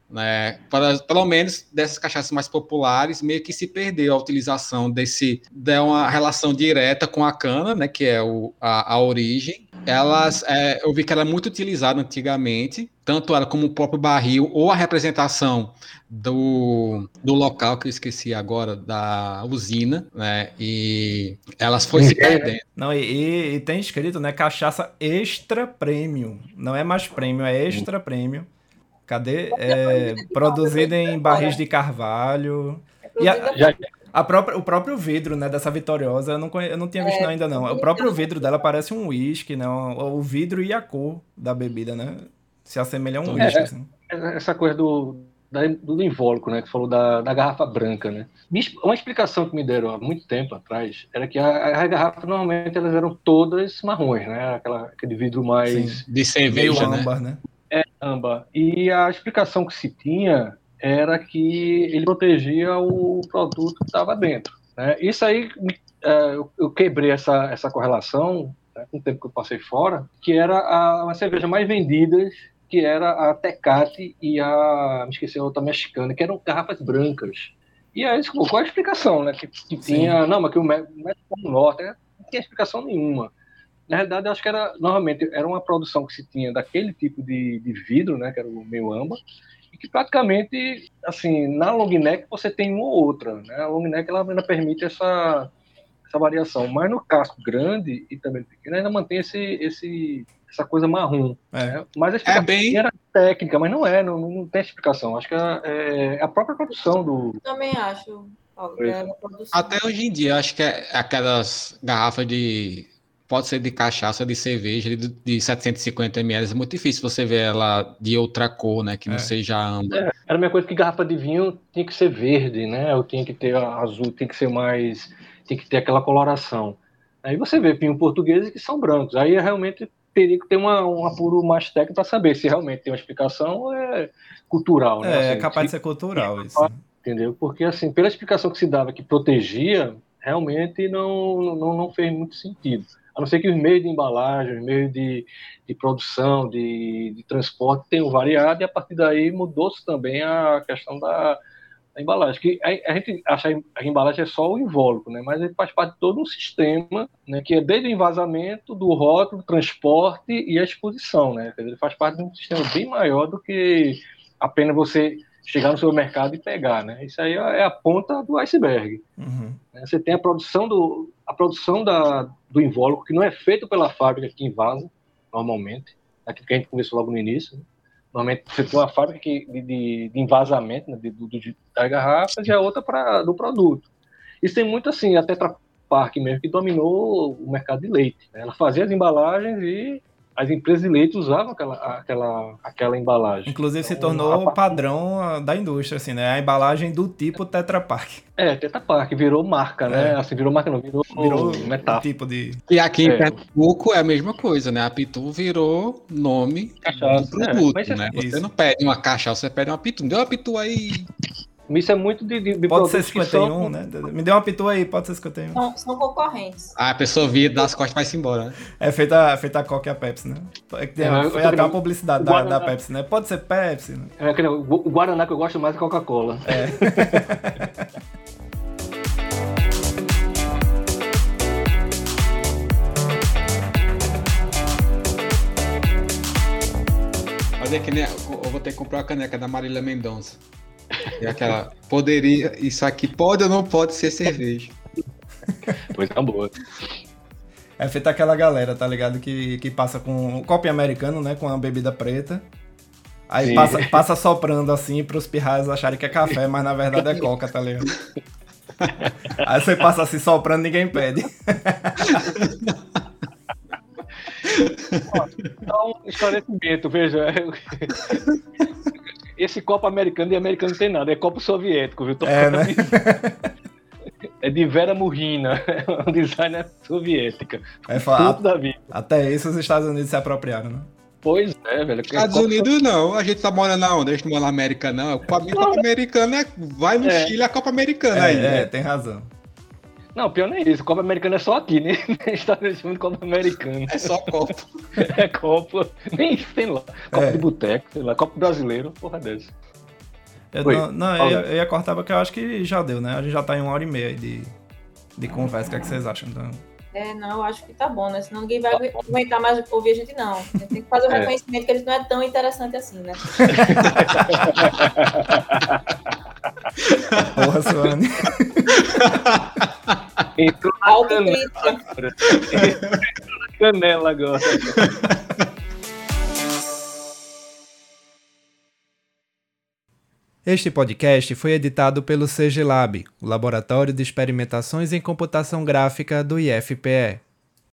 Né? Para, pelo menos dessas cachaças mais populares, meio que se perdeu a utilização desse, de uma relação direta com a cana, né? que é o, a, a origem. Elas, é, eu vi que ela é muito utilizada antigamente, tanto ela como o próprio barril, ou a representação do, do local, que eu esqueci agora, da usina, né? E elas foram se perdendo. Não, e, e, tem escrito, né? Cachaça extra premium. Não é mais premium, é extra premium. Cadê? É, produzido em barris de carvalho. E a, a própria, o próprio vidro né, dessa Vitoriosa, eu não, conhe, eu não tinha visto é, ainda não. O próprio vidro dela parece um uísque, né? O, o, vidro e a cor da bebida, né? Se assemelha a um uísque. É, assim. É, essa coisa do, da, do invólucro, né? Que falou da, da garrafa branca, né? Uma explicação que me deram há muito tempo atrás era que as garrafas normalmente elas eram todas marrons, né? Aquela, aquele vidro mais... Sim, de cerveja, né? âmbar, né? Amba. E a explicação que se tinha era que ele protegia o produto que estava dentro. Né? Isso aí, é, eu, quebrei essa, essa correlação, né? um tempo que eu passei fora, que era a, uma cerveja mais vendida, que era a Tecate e a, me esqueci a outra mexicana, que eram garrafas brancas. E aí, qual a explicação, né? Que, que tinha, não, mas que o México Norte, né? não tinha explicação nenhuma. Na realidade, eu acho que era, normalmente, era uma produção que se tinha daquele tipo de, de vidro, né? Que era o meio âmbar, e que praticamente, assim, na long neck você tem uma ou outra, né? A long neck ela ainda permite essa, essa variação, mas no casco grande e também pequeno ainda mantém esse, esse, essa coisa marrom. É. Né? Mas a explicação é bem... era técnica, mas não é, não, não tem explicação. Acho que é, é a própria produção do. Também acho. É Até hoje em dia, acho que é aquelas garrafas de pode ser de cachaça, de cerveja, de, de 750 ml. É muito difícil você ver ela de outra cor, né? Que não é. seja âmbar. É, era a mesma coisa que garrafa de vinho tinha que ser verde, né? Ou tinha que ter azul, tem que ser mais. tem que ter aquela coloração. Aí você vê vinho portugueses que são brancos. Aí realmente teria que ter uma, um apuro mais técnico para saber se realmente tem uma explicação ou é cultural. Né? É, assim, é capaz de ser cultural isso. Entendeu? Porque, assim, pela explicação que se dava que protegia, realmente não, não, não fez muito sentido. A não ser que os meios de embalagem, os meios de, de produção, de, de transporte tenham variado, e a partir daí mudou-se também a questão da, da embalagem. Que a, a, gente acha a embalagem é só o invólucro, né? mas ele faz parte de todo um sistema, né? que é desde o envasamento, do rótulo, transporte e a exposição. Né? Ele faz parte de um sistema bem maior do que apenas você chegar no seu mercado e pegar, né? Isso aí é a ponta do iceberg. Uhum. Você tem a produção do a produção da, do invólucro que não é feito pela fábrica que invasa normalmente, aquilo que a gente conversou logo no início. Né? Normalmente você tem uma fábrica que, de, de, de envasamento né, de, de, das garrafas e a outra para do produto. Isso tem muito assim, a Tetra Pak mesmo que dominou o mercado de leite. Né? Ela fazia as embalagens e as empresas de leite usavam aquela, aquela, aquela embalagem. Inclusive então, se tornou o padrão da indústria, assim, né? A embalagem do tipo Tetra Pak. É, Tetra Pak, virou marca, né? É. Assim, virou marca não, virou, virou metáfora. tipo de... E aqui em é. Pernambuco é a mesma coisa, né? A Pitu virou nome cachaça, do produto, é. né? Você isso. não pede uma cachaça, você pede uma Pitu. Deu uma Pitu aí... Isso é muito de, de, de Pode ser 51, são... né? Me deu uma pitua aí, pode ser 51. São, são concorrentes. Ah, a pessoa vira das costas e vai-se embora, né? É feita, feita a Coca e a Pepsi, né? É, é, foi até a publicidade da, da, Pepsi, né? Pode ser Pepsi, né? É, o Guaraná que eu gosto mais é Coca-Cola. É. [laughs] Fazer que nem. Eu vou ter que comprar a caneca da Marília Mendonça. É aquela. Poderia. Isso aqui pode ou não pode ser cerveja? Pois tá boa. É feita aquela galera, tá ligado? Que, que passa com um copo americano, né? Com uma bebida preta. Aí passa, passa soprando assim pros pirraias acharem que é café, mas na verdade é coca, tá ligado? Aí você passa assim soprando ninguém pede. Então, esclarecimento, veja esse copo americano de americano não tem nada, é copo soviético, viu? Tô é, né? [laughs] É de Vera Murrina, [laughs] é um designer soviética. É fato da vida. Até isso os Estados Unidos se apropriaram, né? Pois é, velho. Estados é Unidos não, a gente tá morando na onde? A gente mora na América não. A Copa, Copa Americana é, vai no é. Chile a Copa Americana é, aí. É, né? tem razão. Não, pior não é isso. Copa Americana é só aqui, né? [laughs] Estados Unidos Copa Americana. É só Copa. [laughs] é Copa. Nem sei lá. Copa é. de boteco, sei lá. Copa brasileiro, porra dessa. Eu, não, não eu, eu, ia cortar porque eu acho que já deu, né? A gente já tá em uma hora e meia de, de conversa. O que, é que vocês acham? Então... É, não, eu acho que tá bom, né? Senão ninguém vai aguentar mais ouvir a gente, não. A gente tem que fazer o [laughs] é. reconhecimento que a gente não é tão interessante assim, né? Porra, Suane. Entrou na canela. Entrou na canela agora. Este podcast foi editado pelo CG Lab, o Laboratório de Experimentações em Computação Gráfica do IFPE.